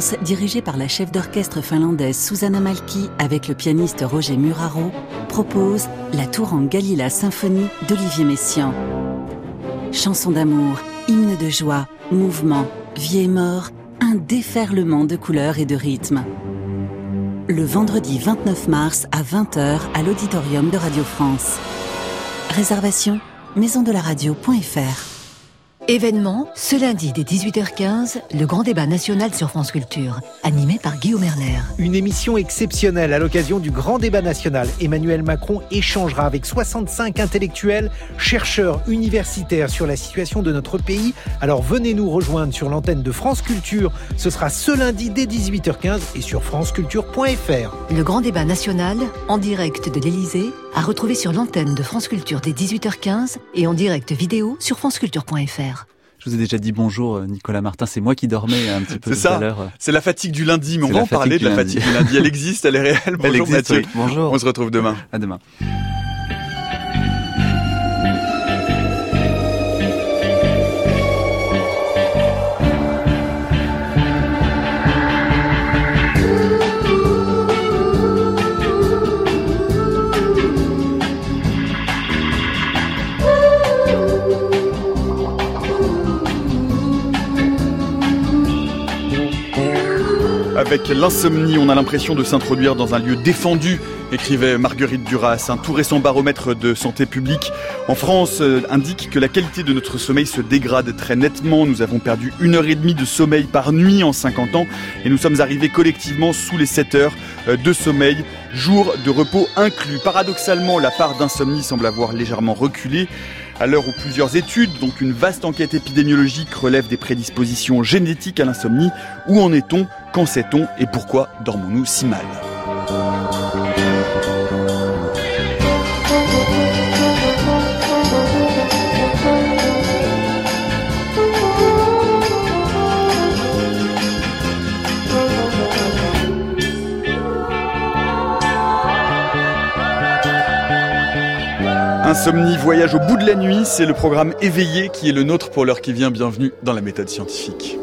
France, dirigé par la chef d'orchestre finlandaise Susanna Malki avec le pianiste Roger Muraro, propose La Tour en Galila Symphonie d'Olivier Messiaen. Chansons d'amour, hymnes de joie, mouvement, vie et mort, un déferlement de couleurs et de rythmes. Le vendredi 29 mars à 20h à l'auditorium de Radio France. Réservation maisondelaradio.fr Événement, ce lundi dès 18h15, le grand débat national sur France Culture, animé par Guillaume Erner. Une émission exceptionnelle à l'occasion du grand débat national. Emmanuel Macron échangera avec 65 intellectuels, chercheurs, universitaires sur la situation de notre pays. Alors venez nous rejoindre sur l'antenne de France Culture. Ce sera ce lundi dès 18h15 et sur franceculture.fr. Le grand débat national, en direct de l'Elysée, à retrouver sur l'antenne de France Culture dès 18h15 et en direct vidéo sur franceculture.fr. Je vous ai déjà dit bonjour, euh, Nicolas Martin. C'est moi qui dormais un petit peu tout à l'heure. C'est la fatigue du lundi, mais on va en parler de la fatigue du lundi. Elle existe, elle est réelle. Bonjour elle existe, Mathieu. Bonjour. On se retrouve demain. À demain. Avec l'insomnie, on a l'impression de s'introduire dans un lieu défendu, écrivait Marguerite Duras. Un tout récent baromètre de santé publique en France euh, indique que la qualité de notre sommeil se dégrade très nettement. Nous avons perdu une heure et demie de sommeil par nuit en 50 ans et nous sommes arrivés collectivement sous les 7 heures euh, de sommeil, jour de repos inclus. Paradoxalement, la part d'insomnie semble avoir légèrement reculé. À l'heure où plusieurs études, donc une vaste enquête épidémiologique, relèvent des prédispositions génétiques à l'insomnie, où en est-on Qu'en sait-on Et pourquoi dormons-nous si mal Insomnie, voyage au bout de la nuit, c'est le programme éveillé qui est le nôtre pour l'heure qui vient. Bienvenue dans la méthode scientifique.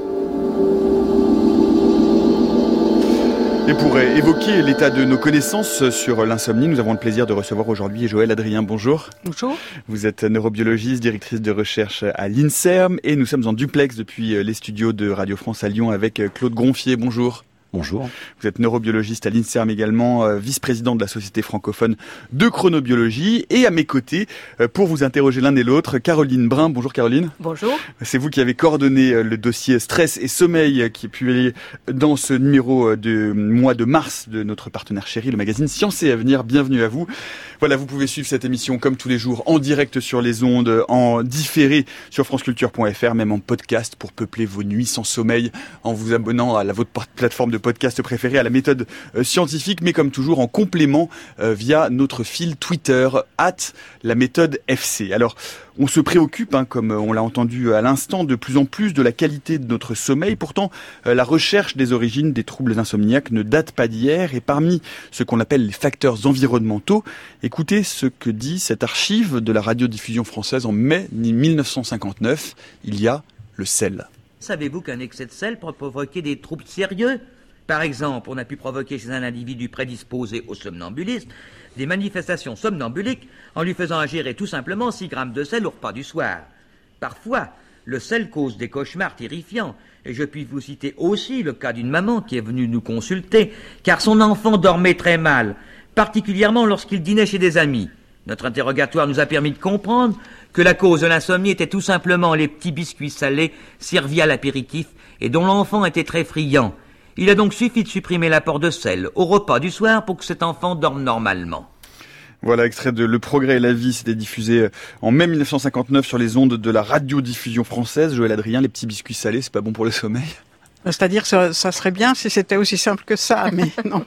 Et pour évoquer l'état de nos connaissances sur l'insomnie, nous avons le plaisir de recevoir aujourd'hui Joël Adrien. Bonjour. Bonjour. Vous êtes neurobiologiste, directrice de recherche à l'INSERM et nous sommes en duplex depuis les studios de Radio France à Lyon avec Claude Gronfier. Bonjour. Bonjour. Vous êtes neurobiologiste à l'INSERM également, euh, vice-président de la Société francophone de chronobiologie. Et à mes côtés, euh, pour vous interroger l'un et l'autre, Caroline Brun. Bonjour Caroline. Bonjour. C'est vous qui avez coordonné euh, le dossier stress et sommeil qui est publié dans ce numéro de mois de mars de notre partenaire chéri, le magazine Science et Avenir. Bienvenue à vous. Voilà, vous pouvez suivre cette émission comme tous les jours en direct sur les ondes, en différé sur franceculture.fr, même en podcast pour peupler vos nuits sans sommeil en vous abonnant à la, votre plateforme de podcast préférée, à la méthode euh, scientifique, mais comme toujours en complément euh, via notre fil Twitter, at la méthode FC. Alors, on se préoccupe, hein, comme on l'a entendu à l'instant, de plus en plus de la qualité de notre sommeil. Pourtant, euh, la recherche des origines des troubles insomniaques ne date pas d'hier. Et parmi ce qu'on appelle les facteurs environnementaux, écoutez ce que dit cette archive de la radiodiffusion française en mai 1959. Il y a le sel. Savez-vous qu'un excès de sel peut provoquer des troubles sérieux? Par exemple, on a pu provoquer chez un individu prédisposé au somnambulisme des manifestations somnambuliques en lui faisant ingérer tout simplement 6 grammes de sel au repas du soir. Parfois, le sel cause des cauchemars terrifiants, et je puis vous citer aussi le cas d'une maman qui est venue nous consulter, car son enfant dormait très mal, particulièrement lorsqu'il dînait chez des amis. Notre interrogatoire nous a permis de comprendre que la cause de l'insomnie était tout simplement les petits biscuits salés servis à l'apéritif et dont l'enfant était très friand. Il a donc suffi de supprimer l'apport de sel au repas du soir pour que cet enfant dorme normalement. Voilà, extrait de Le Progrès et la vie, c'était diffusé en mai 1959 sur les ondes de la radiodiffusion française. Joël Adrien, les petits biscuits salés, c'est pas bon pour le sommeil c'est-à-dire ça, ça serait bien si c'était aussi simple que ça, mais non,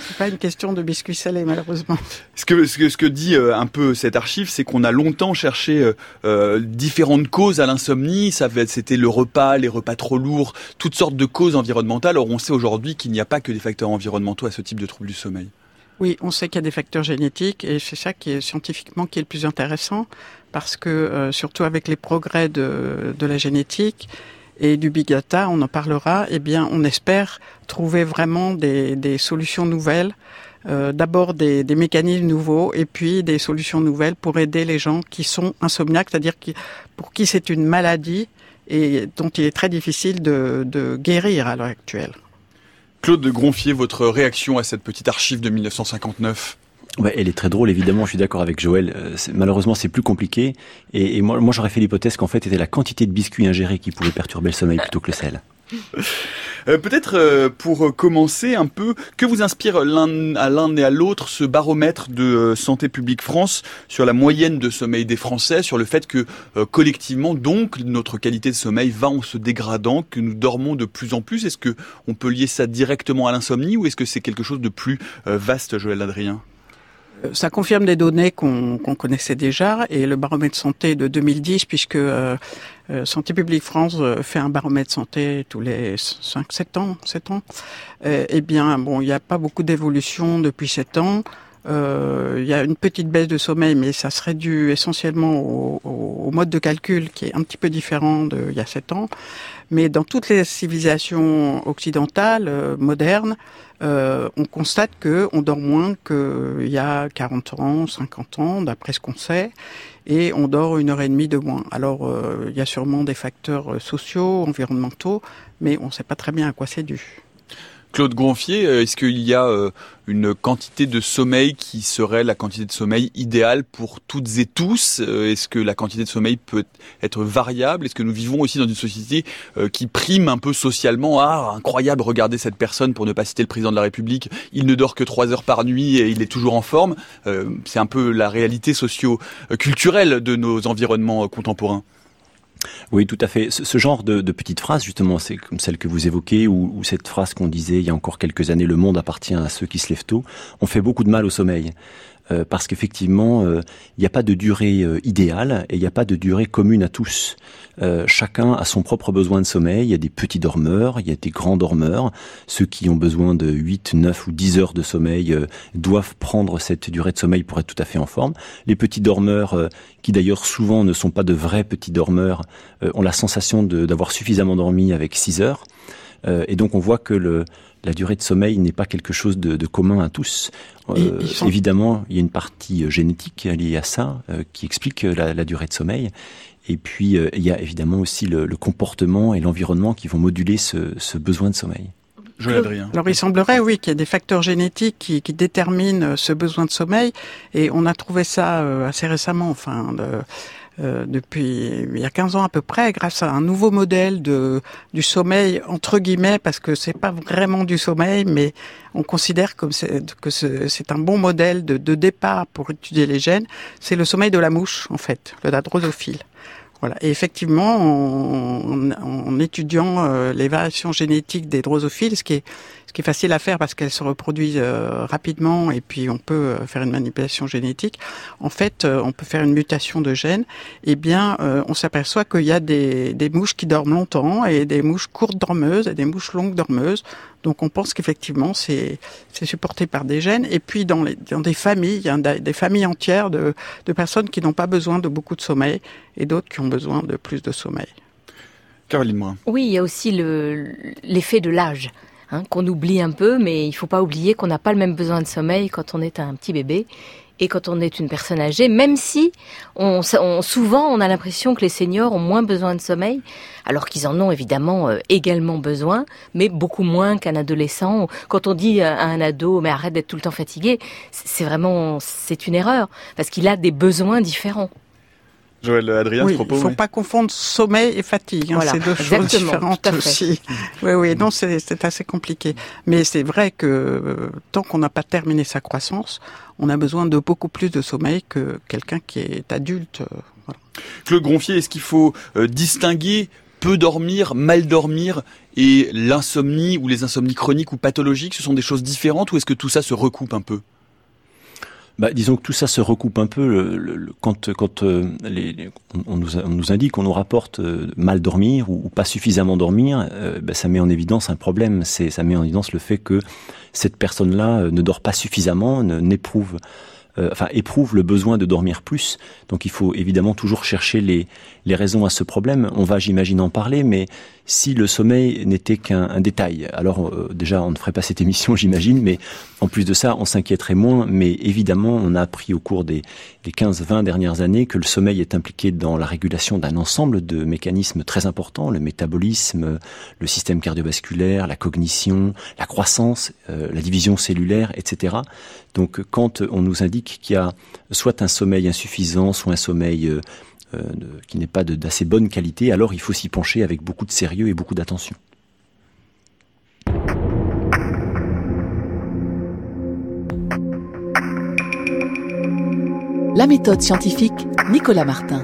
c'est pas une question de biscuits salés malheureusement. Ce que ce que, ce que dit euh, un peu cette archive, c'est qu'on a longtemps cherché euh, euh, différentes causes à l'insomnie. Ça c'était le repas, les repas trop lourds, toutes sortes de causes environnementales. Or, on sait aujourd'hui qu'il n'y a pas que des facteurs environnementaux à ce type de troubles du sommeil. Oui, on sait qu'il y a des facteurs génétiques et c'est ça qui est scientifiquement qui est le plus intéressant parce que surtout avec les progrès de, de la génétique, et du big data, on en parlera, eh bien, on espère trouver vraiment des, solutions nouvelles. Euh, D'abord des, mécanismes nouveaux et puis des solutions nouvelles pour aider les gens qui sont insomniaques, c'est-à-dire pour qui c'est une maladie et dont il est très difficile de, de guérir à l'heure actuelle. Claude de Gronfier, votre réaction à cette petite archive de 1959 Elle est très drôle, évidemment, je suis d'accord avec Joël. Euh, malheureusement, c'est plus compliqué. Et, moi, j'aurais fait l'hypothèse qu'en fait, c'était la quantité de biscuits ingérés qui pouvait perturber le sommeil plutôt que le sel. Euh, Peut-être euh, pour commencer un peu, que vous inspire à l'un et à l'autre ce baromètre de Santé publique France sur la moyenne de sommeil des Français, sur le fait que collectivement, donc, notre qualité de sommeil va en se dégradant, que nous dormons de plus en plus? Est-ce que on peut lier ça directement à l'insomnie ou est-ce que c'est quelque chose de plus vaste, Joël Adrien? Ça confirme des données qu'on qu connaissait déjà et le baromètre santé de 2010 puisque euh, euh, Santé publique France euh, fait un baromètre santé tous les 5 7 ans, 7 ans. Euh, eh bien bon, il n'y a pas beaucoup d'évolution depuis 7 ans. Il y a une petite baisse de sommeil, mais ça serait dû essentiellement au, au mode de calcul qui est un petit peu différent d'il y a 7 ans. Mais dans toutes les civilisations occidentales euh, modernes, euh, on constate que on dort moins qu'il y a 40 ans, 50 ans, d'après ce qu'on sait, et on dort une heure et demie de moins. Alors, euh, il y a sûrement des facteurs sociaux, environnementaux, mais on ne sait pas très bien à quoi c'est dû. Claude Gonfier, euh, est-ce qu'il y a euh, une quantité de sommeil qui serait la quantité de sommeil idéale pour toutes et tous euh, Est-ce que la quantité de sommeil peut être variable? Est-ce que nous vivons aussi dans une société qui prime un peu socialement? Ah, incroyable, regardez cette personne, pour ne pas citer le président de la République, il ne dort que trois heures par nuit et il est toujours en forme. C'est un peu la réalité socio-culturelle de nos environnements contemporains. Oui, tout à fait. Ce, genre de, de petites phrases, justement, c'est comme celle que vous évoquez, ou, ou cette phrase qu'on disait il y a encore quelques années, le monde appartient à ceux qui se lèvent tôt, on fait beaucoup de mal au sommeil. Euh, parce qu'effectivement, euh, il n'y a pas de durée euh, idéale et il n'y a pas de durée commune à tous. Euh, chacun a son propre besoin de sommeil. Il y a des petits dormeurs, il y a des grands dormeurs. Ceux qui ont besoin de 8, 9 ou 10 heures de sommeil euh, doivent prendre cette durée de sommeil pour être tout à fait en forme. Les petits dormeurs, euh, qui d'ailleurs souvent ne sont pas de vrais petits dormeurs, ont la sensation d'avoir suffisamment dormi avec 6 heures. Et donc on voit que le, la durée de sommeil n'est pas quelque chose de, de commun à tous. Euh. Évidemment, il y a une partie génétique liée à ça euh, qui explique la, la, durée de sommeil. Et puis, euh, il y a évidemment aussi le, le comportement et l'environnement qui vont moduler ce, ce besoin de sommeil. Adrien. Alors il semblerait, oui, qu'il y a des facteurs génétiques qui, qui, déterminent ce besoin de sommeil, et on a trouvé ça assez récemment, enfin, de, euh, depuis il y a 15 ans à peu près, grâce à un nouveau modèle de du sommeil entre guillemets, parce que c'est pas vraiment du sommeil, mais on considère comme que c'est un bon modèle de, de départ pour étudier les gènes. C'est le sommeil de la mouche, en fait, le drosophile. Voilà. Et effectivement, en, en étudiant euh, les variations génétiques des drosophiles, ce qui est ce qui est facile à faire parce qu'elles se reproduisent euh, rapidement et puis on peut euh, faire une manipulation génétique. En fait, euh, on peut faire une mutation de gènes. Eh bien, euh, on s'aperçoit qu'il y a des, des mouches qui dorment longtemps et des mouches courtes dormeuses et des mouches longues dormeuses. Donc on pense qu'effectivement c'est supporté par des gènes. Et puis dans, les, dans des familles, il y a des familles entières de, de personnes qui n'ont pas besoin de beaucoup de sommeil et d'autres qui ont besoin de plus de sommeil. Caroline Moin. Oui, il y a aussi l'effet de l'âge. Hein, qu'on oublie un peu, mais il faut pas oublier qu'on n'a pas le même besoin de sommeil quand on est un petit bébé et quand on est une personne âgée, même si on, on, souvent on a l'impression que les seniors ont moins besoin de sommeil, alors qu'ils en ont évidemment euh, également besoin, mais beaucoup moins qu'un adolescent. Quand on dit à un ado mais arrête d'être tout le temps fatigué, c'est vraiment c'est une erreur parce qu'il a des besoins différents. Joël Adrien, oui, propos. Il ne faut oui. pas confondre sommeil et fatigue. Hein, c'est deux choses différentes aussi. oui, oui, non, c'est assez compliqué. Mais c'est vrai que euh, tant qu'on n'a pas terminé sa croissance, on a besoin de beaucoup plus de sommeil que quelqu'un qui est adulte. Euh, voilà. Claude Gronfier, est-ce qu'il faut euh, distinguer peu dormir, mal dormir et l'insomnie ou les insomnies chroniques ou pathologiques? Ce sont des choses différentes ou est-ce que tout ça se recoupe un peu? Bah, disons que tout ça se recoupe un peu le, le, quand, quand euh, les, les, on, nous, on, nous, indique, on nous rapporte euh, mal dormir ou, pas suffisamment dormir, euh, bah, ça met en évidence un problème. C'est ça met en évidence le fait que cette personne-là ne dort pas suffisamment, n'éprouve euh, enfin éprouvent le besoin de dormir plus. Donc il faut évidemment toujours chercher les, les raisons à ce problème. On va, j'imagine, en parler, mais si le sommeil n'était qu'un détail, alors euh, déjà on ne ferait pas cette émission, j'imagine, mais en plus de ça, on s'inquiéterait moins. Mais évidemment, on a appris au cours des, des 15-20 dernières années que le sommeil est impliqué dans la régulation d'un ensemble de mécanismes très importants, le métabolisme, le système cardiovasculaire, la cognition, la croissance, euh, la division cellulaire, etc. Donc quand on nous indique qu'il y a soit un sommeil insuffisant, soit un sommeil euh, euh, qui n'est pas d'assez bonne qualité, alors il faut s'y pencher avec beaucoup de sérieux et beaucoup d'attention. La méthode scientifique, Nicolas Martin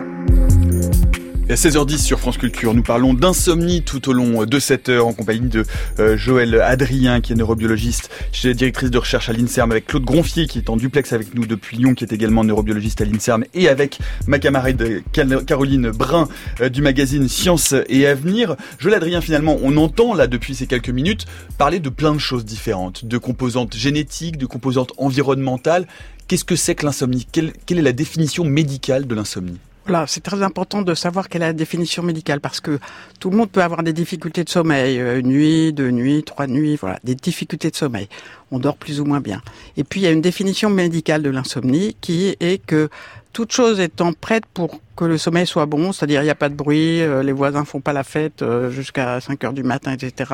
à 16h10 sur France Culture, nous parlons d'insomnie tout au long de cette heure en compagnie de euh, Joël Adrien qui est neurobiologuiste chez directrice de recherche à l'INSERM avec Claude Gronfier qui est en duplex avec nous depuis Lyon qui est également neurobiologiste à l'INSERM et avec ma camarade Caroline Brun euh, du magazine Science et Avenir. Joël Adrien finalement on entend là depuis ces quelques minutes parler de plein de choses différentes, de composantes génétiques, de composantes environnementales. Qu'est-ce que c'est que l'insomnie? Quelle est la définition médicale de l'insomnie? Voilà, c'est très important de savoir quelle est la définition médicale parce que tout le monde peut avoir des difficultés de sommeil, euh, une nuit, deux nuits, trois nuits, voilà, des difficultés de sommeil. On dort plus ou moins bien. Et puis il y a une définition médicale de l'insomnie qui est que toute chose étant prête pour que le sommeil soit bon, c'est-à-dire il n'y a pas de bruit, euh, les voisins font pas la fête euh, jusqu'à 5 heures du matin, etc.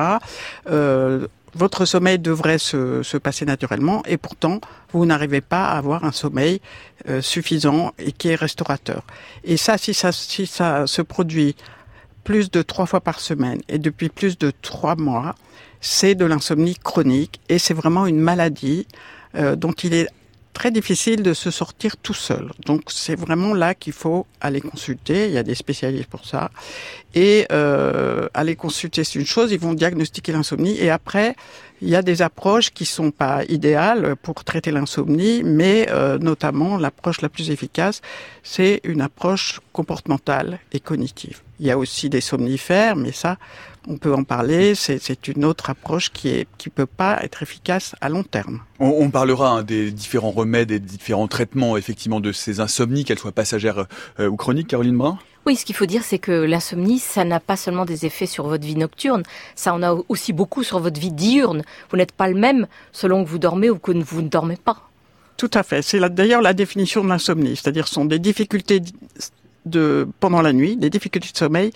Euh, votre sommeil devrait se, se, passer naturellement et pourtant vous n'arrivez pas à avoir un sommeil euh, suffisant et qui est restaurateur. Et ça, si ça, si ça se produit plus de trois fois par semaine et depuis plus de trois mois, c'est de l'insomnie chronique et c'est vraiment une maladie euh, dont il est très difficile de se sortir tout seul. Donc c'est vraiment là qu'il faut aller consulter. Il y a des spécialistes pour ça. Et euh, aller consulter, c'est une chose. Ils vont diagnostiquer l'insomnie. Et après, il y a des approches qui sont pas idéales pour traiter l'insomnie, mais euh, notamment l'approche la plus efficace, c'est une approche comportementale et cognitive. Il y a aussi des somnifères, mais ça, on peut en parler. C'est une autre approche qui est qui peut pas être efficace à long terme. On, parlera hein, des différents remèdes et des différents traitements effectivement de ces insomnies, qu'elles soient passagères euh, ou chroniques. Caroline Brun? Oui, ce qu'il faut dire, c'est que l'insomnie, ça n'a pas seulement des effets sur votre vie nocturne, ça en a aussi beaucoup sur votre vie diurne. Vous n'êtes pas le même selon que vous dormez ou que vous ne dormez pas. Tout à fait. C'est d'ailleurs la définition de l'insomnie, c'est-à-dire sont des difficultés de pendant la nuit, des difficultés de sommeil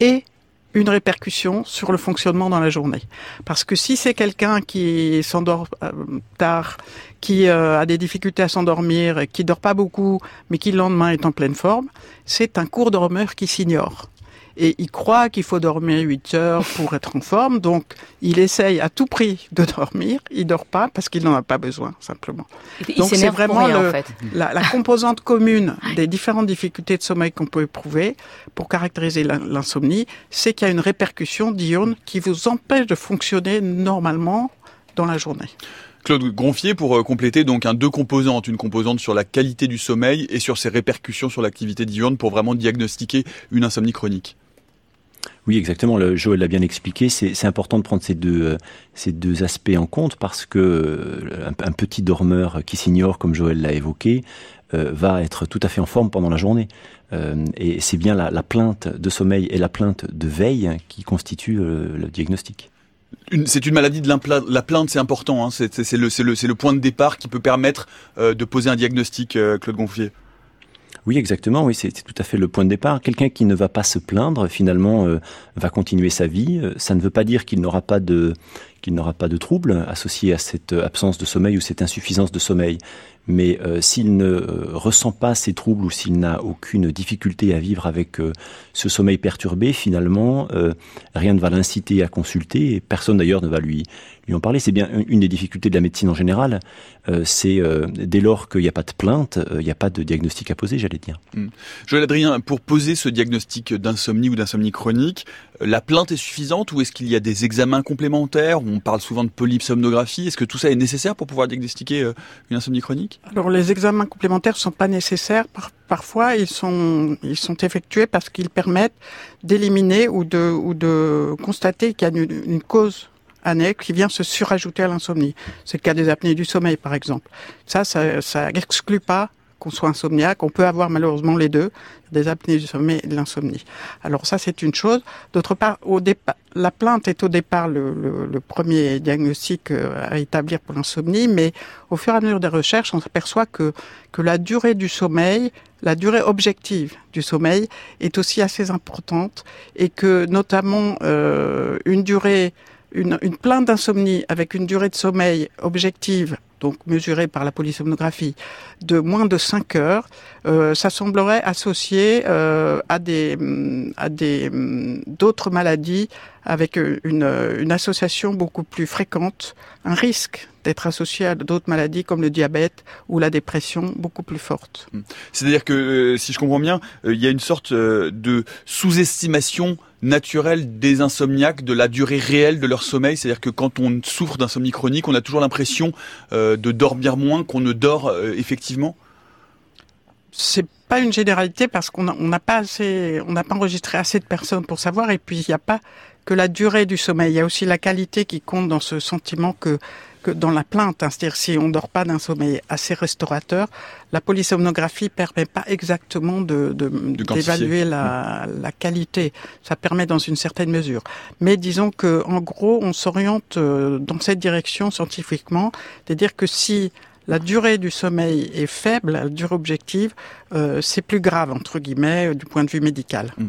et une répercussion sur le fonctionnement dans la journée. Parce que si c'est quelqu'un qui s'endort euh, tard, qui euh, a des difficultés à s'endormir, qui dort pas beaucoup, mais qui le lendemain est en pleine forme, c'est un cours dormeur qui s'ignore et il croit qu'il faut dormir 8 heures pour être en forme, donc il essaye à tout prix de dormir, il dort pas parce qu'il n'en a pas besoin simplement. donc c'est vraiment la, la, composante commune des différentes difficultés de sommeil qu'on peut éprouver pour caractériser l'insomnie, c'est qu'il y a une répercussion diurne qui vous empêche de fonctionner normalement dans la journée. Claude Gronfier, pour euh, compléter donc un deux composantes, une composante sur la qualité du sommeil et sur ses répercussions sur l'activité diurne pour vraiment diagnostiquer une insomnie chronique. Oui, exactement. Joël l'a bien expliqué. C'est important de prendre ces deux, euh, ces deux aspects en compte parce que euh, un, petit dormeur qui s'ignore, comme Joël l'a évoqué, euh, va être tout à fait en forme pendant la journée. et c'est bien la, la, plainte de sommeil et la plainte de veille qui constituent le diagnostic. C'est une maladie de la plainte, c'est important. Hein. C'est le, point de départ qui peut permettre de poser un diagnostic, Claude Gonfier. Oui, exactement. Oui, c'est tout à fait le point de départ. Quelqu'un qui ne va pas se plaindre, finalement, euh, va continuer sa vie. Euh, ça ne veut pas dire qu'il n'aura pas de qu'il n'aura pas de troubles associés à cette absence de sommeil ou cette insuffisance de sommeil. Mais euh, s'il ne ressent pas ces troubles ou s'il n'a aucune difficulté à vivre avec ce sommeil perturbé, finalement, rien ne va l'inciter à consulter et personne d'ailleurs ne va lui lui en parler. C'est bien une des difficultés de la médecine en général. Euh, c'est euh, dès lors qu'il n'y a pas de plainte, euh, il n'y a pas de diagnostic à poser, j'allais dire. Mmh. Joël Adrien, pour poser ce diagnostic d'insomnie ou d'insomnie chronique, la plainte est suffisante ou est-ce qu'il y a des examens complémentaires On parle souvent de polypsomnographie? Est-ce que tout ça est nécessaire pour pouvoir diagnostiquer une insomnie chronique? Alors les examens complémentaires sont pas nécessaires. parfois, ils sont ils sont effectués parce qu'ils permettent d'éliminer ou de ou de constater qu'il y a une cause année qui vient se surajouter à l'insomnie. C'est le cas des apnées du sommeil, par exemple. Ça, ça, ça exclut pas qu'on soit insomniaque. On peut avoir malheureusement les deux, des apnées du sommeil et de l'insomnie. Alors ça, c'est une chose. D'autre part, au départ, la plainte est au départ le, le, premier diagnostic euh, à établir pour l'insomnie, mais au fur et à mesure des recherches, on s'aperçoit que, que la durée du sommeil, la durée objective du sommeil est aussi assez importante et que notamment euh, une durée une, une plainte d'insomnie avec une durée de sommeil objective donc mesuré par la polysomnographie, de moins de 5 heures, euh, ça semblerait associé euh, à des à des d'autres maladies avec une, une association beaucoup plus fréquente, un risque d'être associé à d'autres maladies comme le diabète ou la dépression beaucoup plus forte. C'est-à-dire que, euh, si je comprends bien, il y a une sorte de sous-estimation naturelle des insomniaques de la durée réelle de leur sommeil. C'est-à-dire que quand on souffre d'insomnie chronique, on a toujours l'impression euh, de dormir moins qu'on ne dort euh, effectivement? C'est pas une généralité parce qu'on n'a pas assez, on n'a pas enregistré assez de personnes pour savoir. Et puis il n'y a pas que la durée du sommeil. Il y a aussi la qualité qui compte dans ce sentiment que que dans la plainte, hein, c'est-à-dire si on dort pas d'un sommeil assez restaurateur, la polysomnographie permet pas exactement de, d'évaluer la, mmh. la, qualité. Ça permet dans une certaine mesure. Mais disons que en gros, on s'oriente euh, dans cette direction scientifiquement, c'est-à-dire que si la durée du sommeil est faible, la durée objective, euh, c'est plus grave entre guillemets du point de vue médical. Mmh.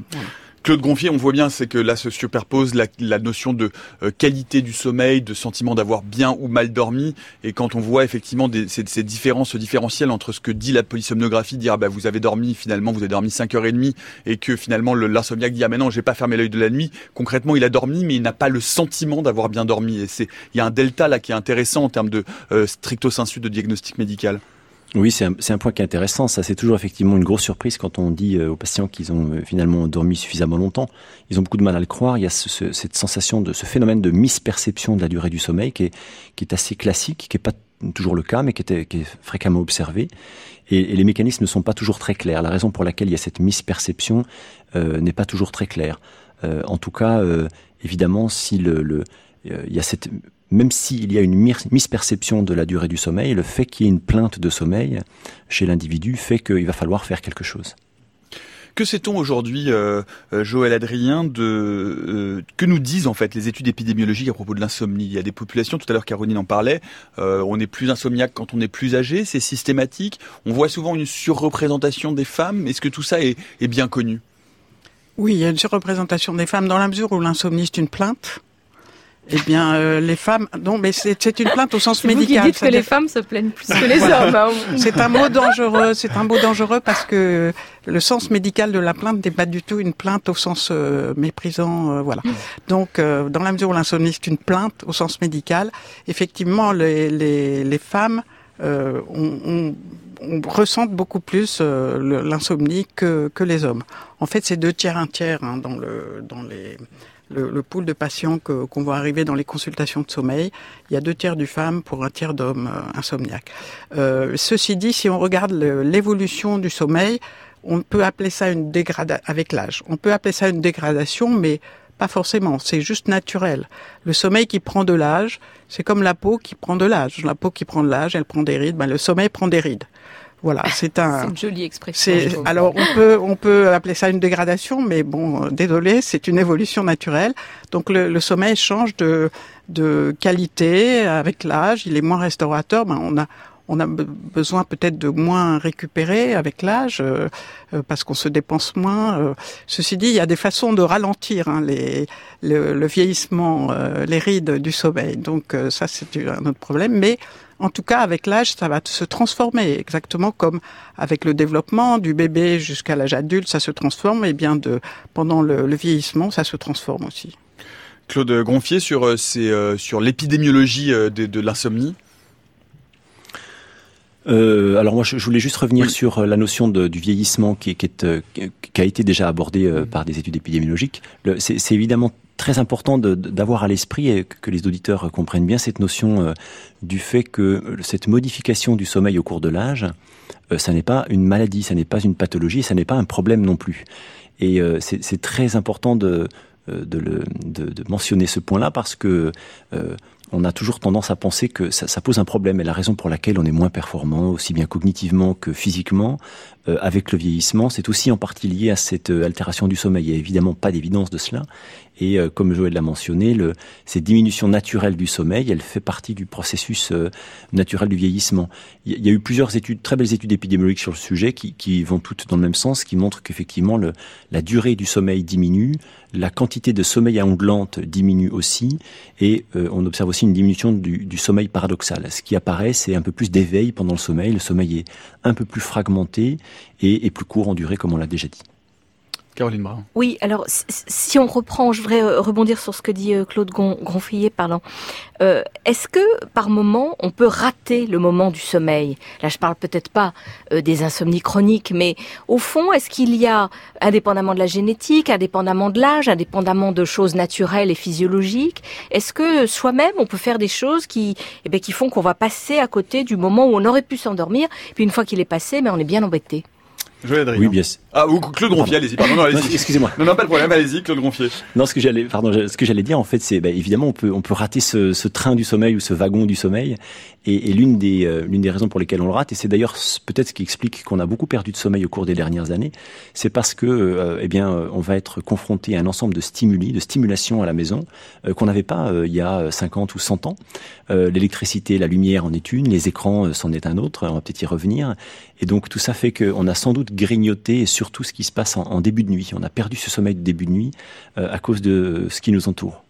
Claude Gonfier, on voit bien, c'est que là se superpose la, la notion de euh, qualité du sommeil, de sentiment d'avoir bien ou mal dormi. Et quand on voit effectivement des, ces, ces, différences différentielles entre ce que dit la polysomnographie, dire ah bah, vous avez dormi, finalement vous avez dormi 5h30, et que finalement l'insomniaque dit ah mais non, j'ai pas fermé l'œil de la nuit. Concrètement, il a dormi, mais il n'a pas le sentiment d'avoir bien dormi. Et c'est il y a un delta là qui est intéressant en termes de euh, stricto sensu de diagnostic médical. Oui, c'est un, un, point qui est intéressant. Ça, c'est toujours effectivement une grosse surprise quand on dit euh, aux patients qu'ils ont euh, finalement dormi suffisamment longtemps. Ils ont beaucoup de mal à le croire. Il y a ce, cette sensation de ce phénomène de misperception de la durée du sommeil qui est, qui est assez classique, qui n'est pas toujours le cas, mais qui est, qui est fréquemment observé. Et, et, les mécanismes ne sont pas toujours très clairs. La raison pour laquelle il y a cette misperception euh, n'est pas toujours très claire. Euh, en tout cas, euh, évidemment, si le, le il y a cette même s'il y a une misperception de la durée du sommeil, le fait qu'il y ait une plainte de sommeil chez l'individu fait qu'il va falloir faire quelque chose. Que sait-on aujourd'hui, euh, euh, Joël Adrien, de euh, que nous disent en fait les études épidémiologiques à propos de l'insomnie? Il y a des populations, tout à l'heure Caroline en parlait, on est plus insomniaque quand on est plus âgé, c'est systématique. On voit souvent une surreprésentation des femmes. Est-ce que tout ça est, est bien connu? Oui, il y a une surreprésentation des femmes dans la mesure où l'insomnie est une plainte eh bien, euh, les femmes. Non, mais c'est une plainte au sens médical. Vous dites que les femmes se plaignent plus que les hommes. Hein. C'est un mot dangereux. C'est un mot dangereux parce que le sens médical de la plainte n'est pas du tout une plainte au sens euh, méprisant. Euh, voilà. Donc, dans la mesure où l'insomnie est une plainte au sens médical, effectivement, les, les, les femmes on, on, ressentent beaucoup plus l'insomnie que, que les hommes. En fait, c'est deux tiers un tiers hein, dans le dans les le, le pool de patients qu'on voit arriver dans les consultations de sommeil, il y a deux tiers du femmes pour un tiers d'hommes euh, insomniaques. Euh, ceci dit, si on regarde l'évolution du sommeil, on peut appeler ça une dégradation avec l'âge. On peut appeler ça une dégradation, mais pas forcément. C'est juste naturel. Le sommeil qui prend de l'âge, c'est comme la peau qui prend de l'âge. La peau qui prend de l'âge, elle prend des rides. Ben, le sommeil prend des rides. Voilà, c'est un. une jolie expression. Alors on peut on peut appeler ça une dégradation, mais bon, euh, désolé, c'est une évolution naturelle. Donc le, le, sommeil change de de qualité avec l'âge. Il est moins restaurateur. Ben on a on a besoin peut-être de moins récupérer avec l'âge euh, euh, parce qu'on se dépense moins. ceci dit, il y a des façons de ralentir hein, les, le, le, vieillissement, les rides du sommeil. Donc ça, c'est un autre problème. Mais en tout cas, avec l'âge, ça va se transformer, exactement comme avec le développement du bébé jusqu'à l'âge adulte, ça se transforme, et bien de pendant le, vieillissement, ça se transforme aussi. Claude Gonfier sur, euh, euh, l'épidémiologie euh, de, l'insomnie. Alors moi, je, voulais juste revenir sur la notion du vieillissement qui, qui, est, qui, a été déjà abordée par des études épidémiologiques. C'est évidemment très important d'avoir à l'esprit et que les auditeurs comprennent bien cette notion euh, du fait que euh, cette modification du sommeil au cours de l'âge, euh, ça n'est pas une maladie, ça n'est pas une pathologie, ça n'est pas un problème non plus. Et c'est très important de, de, de, mentionner ce point-là parce que on a toujours tendance à penser que ça, pose un problème. Et la raison pour laquelle on est moins performant, aussi bien cognitivement que physiquement, euh, avec le vieillissement, c'est aussi en partie lié à cette euh, altération du sommeil. Il n'y a évidemment pas d'évidence de cela. Et euh, comme Joël l'a mentionné, le, cette diminution naturelle du sommeil, elle fait partie du processus naturel du vieillissement. Il y a eu plusieurs études, très belles études épidémiologiques sur le sujet, qui, qui vont toutes dans le même sens, qui montrent qu'effectivement la durée du sommeil diminue, la quantité de sommeil à onglante diminue aussi, et on observe aussi une diminution du, du sommeil paradoxal. Ce qui apparaît, c'est un peu plus d'éveil pendant le sommeil. Le sommeil est un peu plus fragmenté et, plus court en durée, comme on l'a déjà dit. Caroline Brun. Oui, alors si on reprend, je voudrais euh, rebondir sur ce que dit euh, Claude Gronfillet, pardon. Euh, est-ce que par moment on peut rater le moment du sommeil? Là, je parle peut-être pas des insomnies chroniques, mais au fond, est-ce qu'il y a, indépendamment de la génétique, indépendamment de l'âge, indépendamment de choses naturelles et physiologiques, est-ce que soi-même on peut faire des choses qui, eh bien, qui font qu'on va passer à côté du moment où on aurait pu s'endormir, puis une fois qu'il est passé, mais on est bien embêté? Oui, bien. Ah, ou Claude Gonfier, allez-y, pardon, non, allez-y. Excusez-moi. Non, non, pas de problème, allez-y, Claude Gonfier. Non, ce que j'allais, pardon, ce que j'allais dire, en fait, c'est, bah, évidemment, on peut, on peut rater ce, ce, train du sommeil ou ce wagon du sommeil. Et, et l'une des, euh, l'une des raisons pour lesquelles on le rate, et c'est d'ailleurs peut-être ce qui explique qu'on a beaucoup perdu de sommeil au cours des dernières années, c'est parce que, euh, eh bien, on va être confronté à un ensemble de stimuli, de stimulation à la maison, euh, qu'on n'avait pas il y a 50 ou 100 ans. l'électricité, la lumière en est une, les écrans c'en est un autre, on va peut-être y revenir. Et donc, tout ça fait qu'on a sans doute grignoté surtout ce qui se passe en, début de nuit. On a perdu ce sommeil de début de nuit euh, à cause de ce qui nous entoure.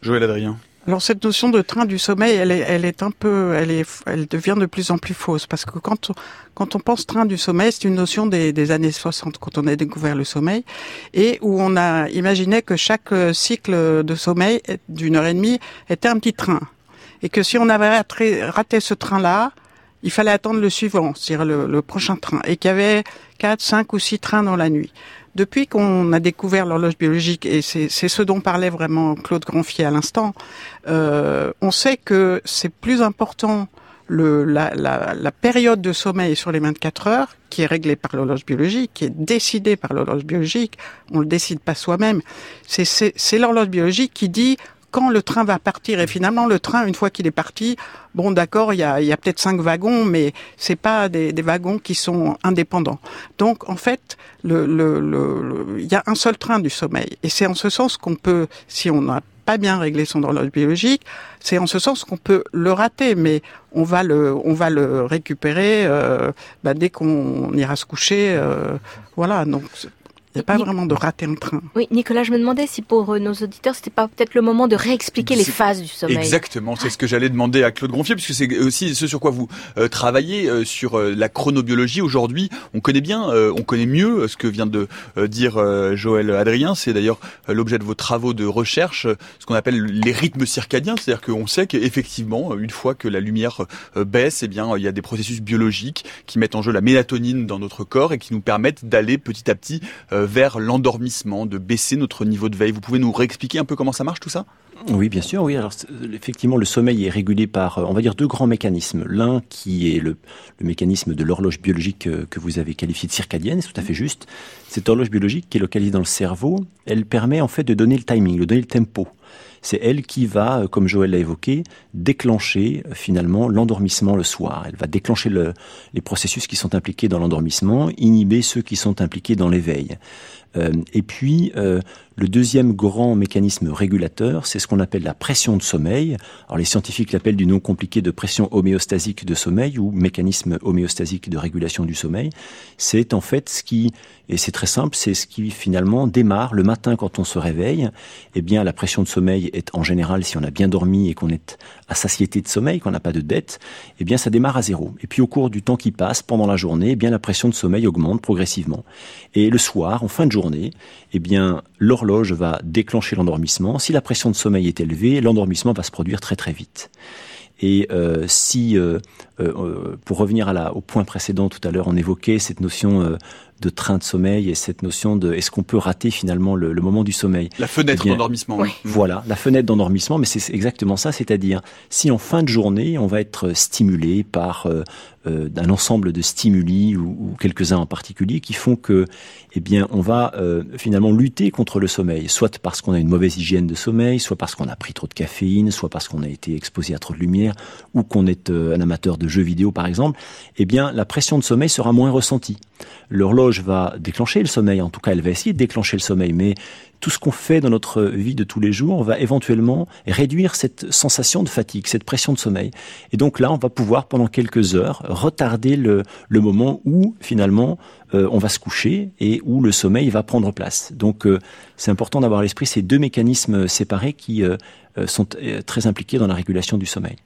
Joël Adrien. Alors cette notion de train du sommeil, elle est, elle est un peu, elle est, elle devient de plus en plus fausse parce que quand on, quand on pense train du sommeil, c'est une notion des, des, années 60 quand on a découvert le sommeil et où on a imaginé que chaque cycle de sommeil d'une heure et demie était un petit train et que si on avait raté, raté ce train-là, il fallait attendre le suivant, c'est-à-dire le, prochain train, et qu'il y avait quatre, cinq ou six trains dans la nuit. Depuis qu'on a découvert l'horloge biologique, et c'est ce dont parlait vraiment Claude Gronfier à l'instant, euh, on sait que c'est plus important le, la, la, la, période de sommeil sur les 24 heures, qui est réglée par l'horloge biologique, qui est décidée par l'horloge biologique, on le décide pas soi-même, c'est l'horloge biologique qui dit quand le train va partir. Et finalement, le train, une fois qu'il est parti, bon, d'accord, il y a, y a peut-être cinq wagons, mais c'est pas des, des, wagons qui sont indépendants. Donc, en fait, le, le, le, il y a un seul train du sommeil. Et c'est en ce sens qu'on peut, si on n'a pas bien réglé son horloge biologique, c'est en ce sens qu'on peut le rater, mais on va le, on va le récupérer euh, bah, dès qu'on ira se coucher. Euh, voilà, donc il n'y a pas vraiment de rater un train. Oui, Nicolas, je me demandais si pour euh, nos auditeurs, c'était pas peut-être le moment de réexpliquer les phases du sommeil. Exactement, c'est ce que j'allais demander à Claude Gronfier, puisque c'est aussi ce sur quoi vous euh, travaillez, euh, sur la chronobiologie aujourd'hui. On connaît bien, on connaît mieux ce que vient de dire Joël Adrien. C'est d'ailleurs l'objet de vos travaux de recherche, ce qu'on appelle les rythmes circadiens. C'est-à-dire qu'on sait qu'effectivement, une fois que la lumière baisse, eh bien, il y a des processus biologiques qui mettent en jeu la mélatonine dans notre corps et qui nous permettent d'aller petit à petit vers l'endormissement, de baisser notre niveau de veille. Vous pouvez nous réexpliquer un peu comment ça marche tout ça? Oui, bien sûr. Oui, alors effectivement, le sommeil est régulé par, euh, on va dire, deux grands mécanismes. L'un qui est le, mécanisme de l'horloge biologique euh, que vous avez qualifié de circadienne, c'est tout à fait juste. Cette horloge biologique qui est localisée dans le cerveau, elle permet en fait de donner le timing, de donner le tempo c'est elle qui va, euh, comme Joël l'a évoqué, déclencher finalement l'endormissement le soir. Elle va déclencher les processus qui sont impliqués dans l'endormissement, inhiber ceux qui sont impliqués dans l'éveil. Euh, et puis, euh, le deuxième grand mécanisme régulateur, c'est ce qu'on appelle la pression de sommeil. Alors les scientifiques l'appellent du nom compliqué de pression homéostasique de sommeil ou mécanisme homéostasique de régulation du sommeil. C'est en fait ce qui, et c'est très simple, c'est ce qui finalement démarre le matin quand on se réveille. Eh bien, la pression de sommeil est en général, si on a bien dormi et qu'on est à satiété de sommeil, qu'on n'a pas de dette, eh bien, ça démarre à zéro. Et puis au cours du temps qui passe, pendant la journée, eh bien, la pression de sommeil augmente progressivement. Et le soir, en fin de journée, eh bien, l'horloge va déclencher l'endormissement. Si la pression de sommeil est élevée, l'endormissement va se produire très très vite. Et euh, si, euh, euh, pour revenir au point précédent tout à l'heure, on évoquait cette notion de train de sommeil et cette notion de est-ce qu'on peut rater finalement le, moment du sommeil? La fenêtre eh d'endormissement. Voilà, la fenêtre d'endormissement, mais c'est exactement ça, c'est-à-dire si en fin de journée on va être stimulé par euh, euh, d'un ensemble de stimuli ou, quelques-uns en particulier qui font que, eh bien, on va euh, finalement lutter contre le sommeil, soit parce qu'on a une mauvaise hygiène de sommeil, soit parce qu'on a pris trop de caféine, soit parce qu'on a été exposé à trop de lumière, ou qu'on est euh, un amateur de jeux vidéo par exemple. Eh bien, la pression de sommeil sera moins ressentie. L'horloge va déclencher le sommeil, en tout cas, elle va essayer de déclencher le sommeil, mais tout ce qu'on fait dans notre vie de tous les jours va éventuellement réduire cette sensation de fatigue, cette pression de sommeil. Et donc là, on va pouvoir pendant quelques heures retarder le, moment où finalement euh, on va se coucher et où le sommeil va prendre place. Donc euh, c'est important d'avoir à l'esprit ces deux mécanismes séparés qui euh, sont très impliqués dans la régulation du sommeil.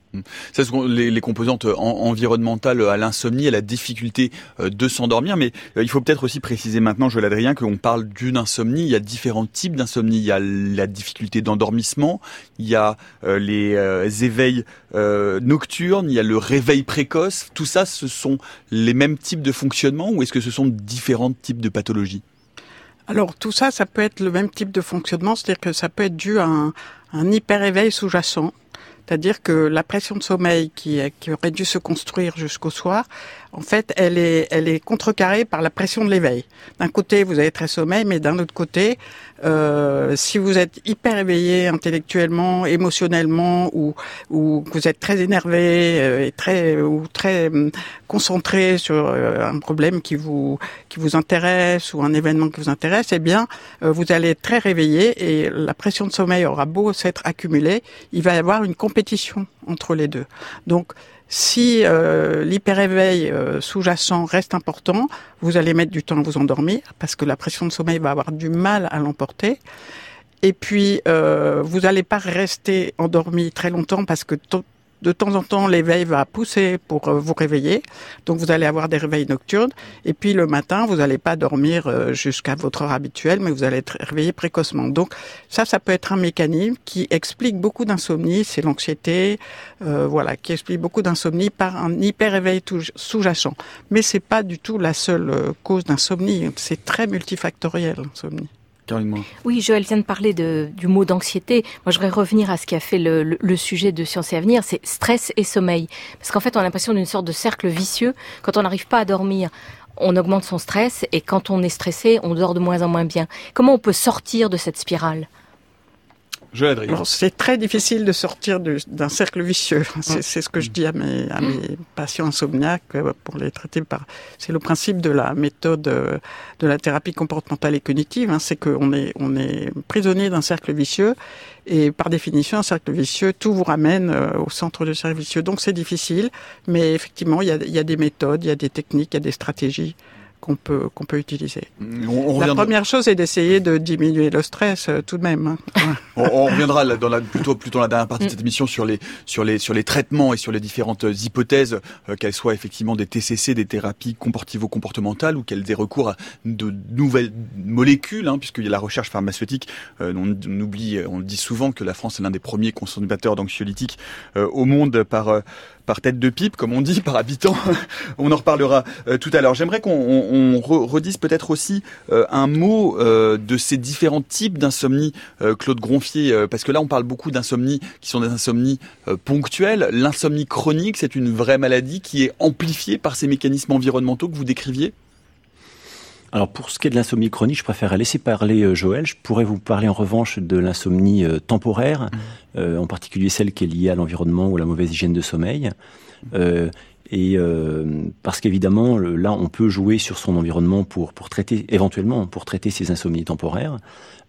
Ça, sont les, les composantes environnementales à l'insomnie, à la difficulté de s'endormir. Mais il faut peut-être aussi préciser maintenant, Joël Adrien, qu'on parle d'une insomnie. Il y a différents d'insomnie. Il y a la difficulté d'endormissement, il y a les éveils nocturnes, il y a le réveil précoce. Tout ça, ce sont les mêmes types de fonctionnement ou est-ce que ce sont différents types de pathologies? Alors tout ça, ça peut être le même type de fonctionnement, c'est-à-dire que ça peut être dû à un, hyper-éveil sous-jacent, c'est-à-dire que la pression de sommeil qui aurait dû se construire jusqu'au soir, en fait, elle est, elle est contrecarrée par la pression de l'éveil. D'un côté, vous avez très sommeil, mais d'un autre côté, euh, si vous êtes hyper éveillé intellectuellement, émotionnellement, ou, ou vous êtes très énervé euh, et très ou très hum, concentré sur euh, un problème qui vous qui vous intéresse ou un événement qui vous intéresse, eh bien, vous allez être très réveillé et la pression de sommeil aura beau s'être accumulée, il va y avoir une compétition entre les deux. Donc si euh, l'hyperéveil euh, sous-jacent reste important, vous allez mettre du temps à vous endormir parce que la pression de sommeil va avoir du mal à l'emporter. Et puis, euh, vous n'allez pas rester endormi très longtemps parce que de temps en temps, l'éveil va pousser pour euh, vous réveiller. Donc, vous allez avoir des réveils nocturnes. Et puis, le matin, vous n'allez pas dormir euh, jusqu'à votre heure habituelle, mais vous allez être réveillé précocement. Donc, ça, ça peut être un mécanisme qui explique beaucoup d'insomnie. C'est l'anxiété, euh, voilà, qui explique beaucoup d'insomnie par un hyper-réveil sous-jacent. Mais c'est pas du tout la seule cause d'insomnie. C'est très multifactoriel, l'insomnie. Oui, Joël vient de parler du mot d'anxiété. Moi, je voudrais revenir à ce qui a fait le, sujet de Science et Avenir, c'est stress et sommeil. Parce qu'en fait, on a l'impression d'une sorte de cercle vicieux. Quand on n'arrive pas à dormir, on augmente son stress et quand on est stressé, on dort de moins en moins bien. Comment on peut sortir de cette spirale? C'est très difficile de sortir d'un cercle vicieux. C'est ce que je dis à mes, à mes patients insomniaques euh, pour les traiter par. C'est le principe de la méthode euh, de la thérapie comportementale et cognitive. Hein, c'est qu'on est, on est prisonnier d'un cercle vicieux et par définition, un cercle vicieux, tout vous ramène euh, au centre du cercle vicieux. Donc c'est difficile, mais effectivement, il y a, il y a des méthodes, il y a des techniques, il y a des stratégies qu'on peut qu'on peut utiliser. la première chose est d'essayer de diminuer le stress euh, tout de même. Hein. on, reviendra dans la, plutôt plutôt dans la dernière partie de cette mm. émission sur les sur les sur les traitements et sur les différentes hypothèses, euh, qu'elles soient effectivement des TCC, des thérapies comportivo-comportementales ou qu'elles aient recours à de nouvelles molécules, hein, puisqu'il y a la recherche pharmaceutique. Euh, on, oublie, on dit souvent que la France est l'un des premiers consommateurs d'anxiolytiques au monde par par tête de pipe, comme on dit, par habitant. on en reparlera euh, tout à l'heure. J'aimerais qu'on redise peut-être aussi euh, un mot euh, de ces différents types d'insomnie, Claude Gronfier, parce que là on parle beaucoup d'insomnie qui sont des insomnies ponctuelles. L'insomnie chronique, c'est une vraie maladie qui est amplifiée par ces mécanismes environnementaux que vous décriviez? Alors pour ce qui est de l'insomnie chronique, je préfère laisser parler euh, Joël. Je pourrais vous parler en revanche de l'insomnie euh, temporaire, mmh. euh, en particulier celle qui est liée à l'environnement ou à la mauvaise hygiène de sommeil. et parce qu'évidemment, là, on peut jouer sur son environnement pour, pour traiter, éventuellement, pour traiter ces insomnies temporaires.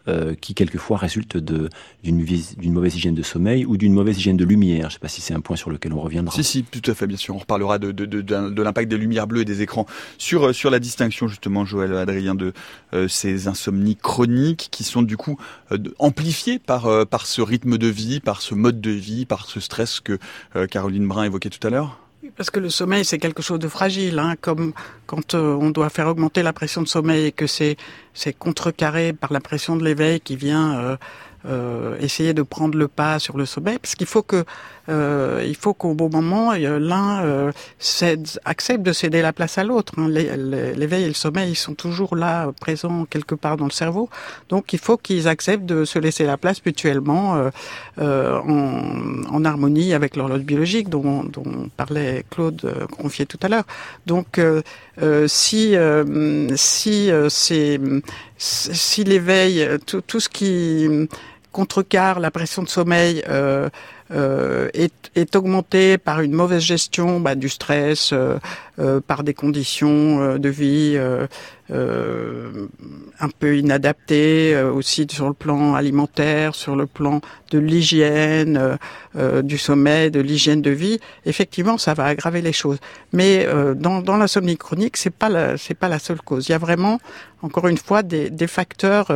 Euh, qui quelquefois résulte d'une mauvaise hygiène de sommeil ou d'une mauvaise hygiène de lumière. Je ne sais pas si c'est un point sur lequel on reviendra. Si, si, tout à fait, bien sûr. On reparlera de, de, de, de l'impact des lumières bleues et des écrans sur, euh, sur la distinction, justement, Joël Adrien, de euh, ces insomnies chroniques qui sont du coup amplifiées par, par ce rythme de vie, par ce mode de vie, par ce stress que Caroline Brun évoquait tout à l'heure parce que le sommeil, c'est quelque chose de fragile. Hein, comme quand euh, on doit faire augmenter la pression de sommeil et que c'est contrecarré par la pression de l'éveil qui vient euh, euh, essayer de prendre le pas sur le sommeil. Parce qu'il faut que il faut qu'au bon moment, l'un accepte de céder la place à l'autre. Hein. L'éveil et le sommeil, ils sont toujours là, présents quelque part dans le cerveau. Donc il faut qu'ils acceptent de se laisser la place mutuellement en, en, harmonie avec l'horloge biologique dont, dont parlait Claude confié tout à l'heure. Donc si si c'est si l'éveil, tout, tout, ce qui contrecarre la pression de sommeil euh, euh, est, est, augmenté par une mauvaise gestion bah, du stress, euh, euh par des conditions euh, de vie euh, un peu inadaptées, aussi sur le plan alimentaire, sur le plan de l'hygiène, du sommeil, de l'hygiène de vie. Effectivement, ça va aggraver les choses. Mais dans, dans l'insomnie chronique, c'est pas c'est pas la seule cause. Il y a vraiment encore une fois des, des facteurs.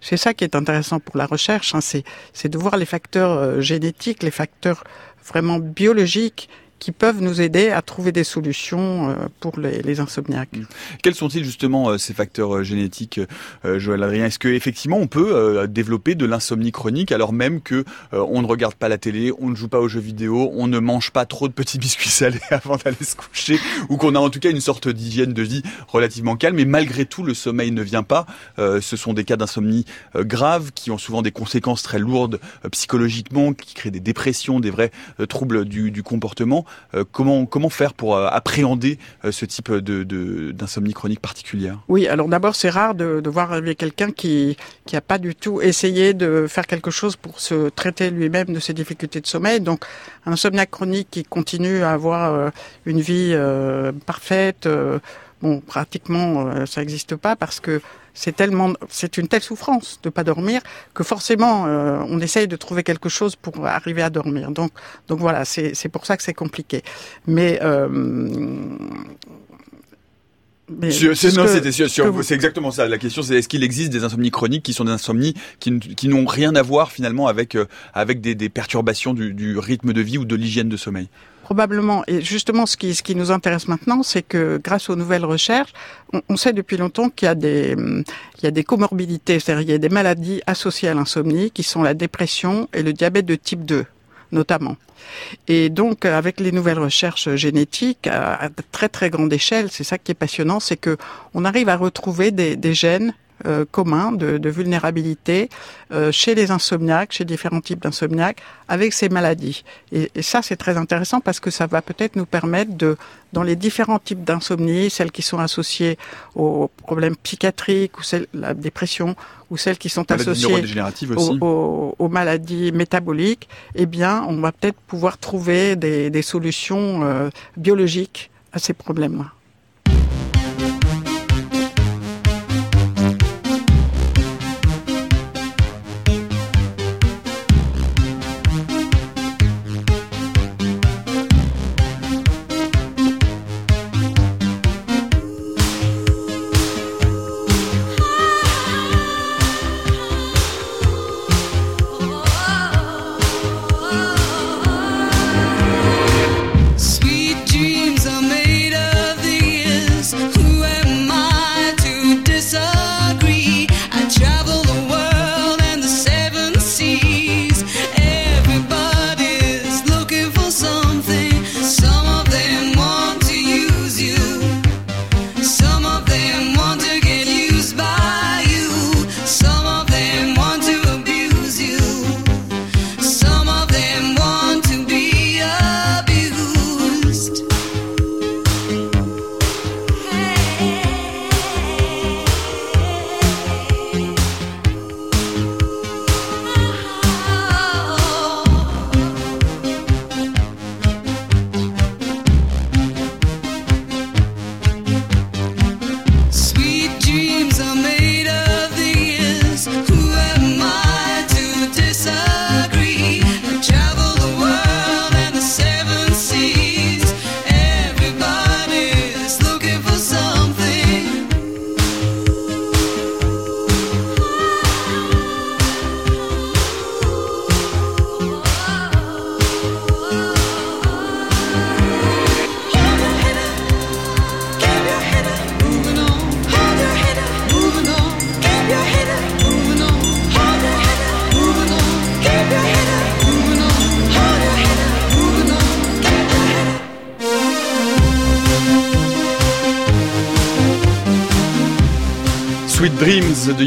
c'est ça qui est intéressant pour la recherche, hein, c'est de voir les facteurs génétiques, les facteurs vraiment biologiques qui peuvent nous aider à trouver des solutions euh, pour les, les. Mm. Quels sont-ils justement euh, ces facteurs euh, génétiques, Joël Adrien? Est-ce qu'effectivement on peut développer de l'insomnie chronique alors même que on ne regarde pas la télé, on ne joue pas aux jeux vidéo, on ne mange pas trop de petits biscuits salés avant d'aller se coucher, ou qu'on a en tout cas une sorte d'hygiène de vie relativement calme, et malgré tout le sommeil ne vient pas. ce sont des cas d'insomnie graves qui ont souvent des conséquences très lourdes psychologiquement, qui créent des dépressions, des vrais troubles du, du comportement. Euh, comment faire pour euh, appréhender euh, ce type de d'insomnie chronique particulière? Oui, alors d'abord c'est rare de, de voir quelqu'un qui qui a pas du tout essayé de faire quelque chose pour se traiter lui-même de ses difficultés de sommeil. Donc un insomniaque chronique qui continue à avoir une vie parfaite bon, pratiquement, ça n'existe pas parce que c'est tellement, c'est une telle souffrance de pas dormir que forcément euh, on essaye de trouver quelque chose pour arriver à dormir. Donc, donc voilà, c'est c'est pour ça que c'est compliqué. Mais euh, mais c'est exactement ça. La question, c'est est-ce qu'il existe des insomnies chroniques qui sont des insomnies qui, qui n'ont rien à voir finalement avec euh, avec des, des perturbations du, du rythme de vie ou de l'hygiène de sommeil? Probablement. Et justement, ce qui, ce qui nous intéresse maintenant, c'est que grâce aux nouvelles recherches, on, on sait depuis longtemps qu'il y a des, il y a des comorbidités, c'est-à-dire des maladies associées à l'insomnie, qui sont la dépression et le diabète de type 2 notamment. Et donc, avec les nouvelles recherches génétiques à, très très grande échelle, c'est ça qui est passionnant, c'est que on arrive à retrouver des, des gènes euh, commun de, de vulnérabilité euh, chez les insomniaques, chez différents types d'insomniaques, avec ces maladies. Et, et ça, c'est très intéressant parce que ça va peut-être nous permettre de, dans les différents types d'insomnie, celles qui sont associées aux problèmes psychiatriques ou celles, la dépression ou celles qui sont associées aux, aux, maladies métaboliques, eh bien, on va peut-être pouvoir trouver des, des solutions euh, biologiques à ces problèmes-là.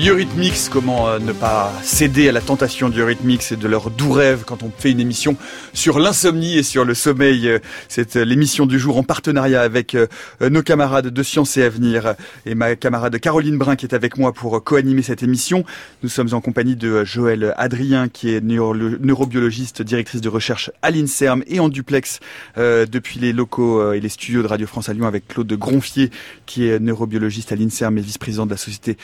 Eurythmics. Comment euh, ne pas céder à la tentation Eurythmics et de leurs doux rêves quand on fait une émission sur l'insomnie et sur le sommeil. Euh, c'est euh, l'émission du jour en partenariat avec nos camarades de Sciences et Avenir et ma camarade Caroline Brun qui est avec moi pour co-animer cette émission. Nous sommes en compagnie de Joël Adrien qui est neurobiologiste, directrice de recherche à l'INSERM et en duplex depuis les locaux et les studios de Radio France à Lyon avec Claude Gronfier qui est neurobiologiste à l'INSERM et vice-président de la société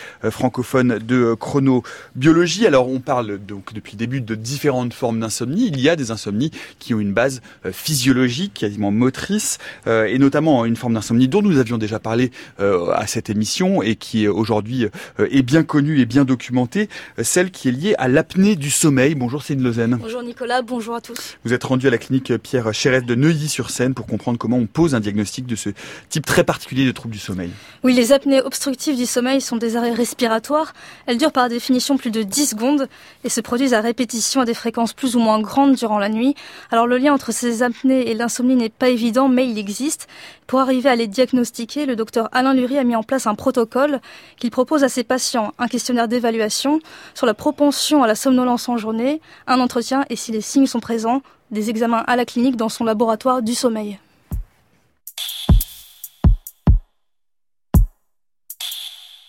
euh, de euh, chronobiologie. Alors on parle donc depuis le début de différentes formes d'insomnie. Il y a des insomnies qui ont une base euh, physiologique, quasiment motrice, et notamment une forme d'insomnie dont nous avions déjà parlé à cette émission et qui aujourd'hui est bien connue et bien documentée, celle qui est liée à l'apnée du sommeil. Bonjour Céline Lausanne. Bonjour Nicolas, bonjour à tous. Vous êtes rendu à la clinique Pierre Chérès de Neuilly-sur-Seine pour comprendre comment on pose un diagnostic de ce type très particulier de trouble du sommeil. Oui, les apnées obstructives du sommeil sont des arrêts respiratoires. Elles durent par définition plus de 10 secondes et se produisent à répétition à des fréquences plus ou moins grandes durant la nuit. Alors le lien entre ces apnées et l'insomnie n'est pas évident, mais il existe. Pour arriver à les diagnostiquer, le docteur Alain Lurie a mis en place un protocole qu'il propose à ses patients, un questionnaire d'évaluation sur la propension à la somnolence en journée, un entretien et si les signes sont présents, des examens à la clinique dans son laboratoire du sommeil.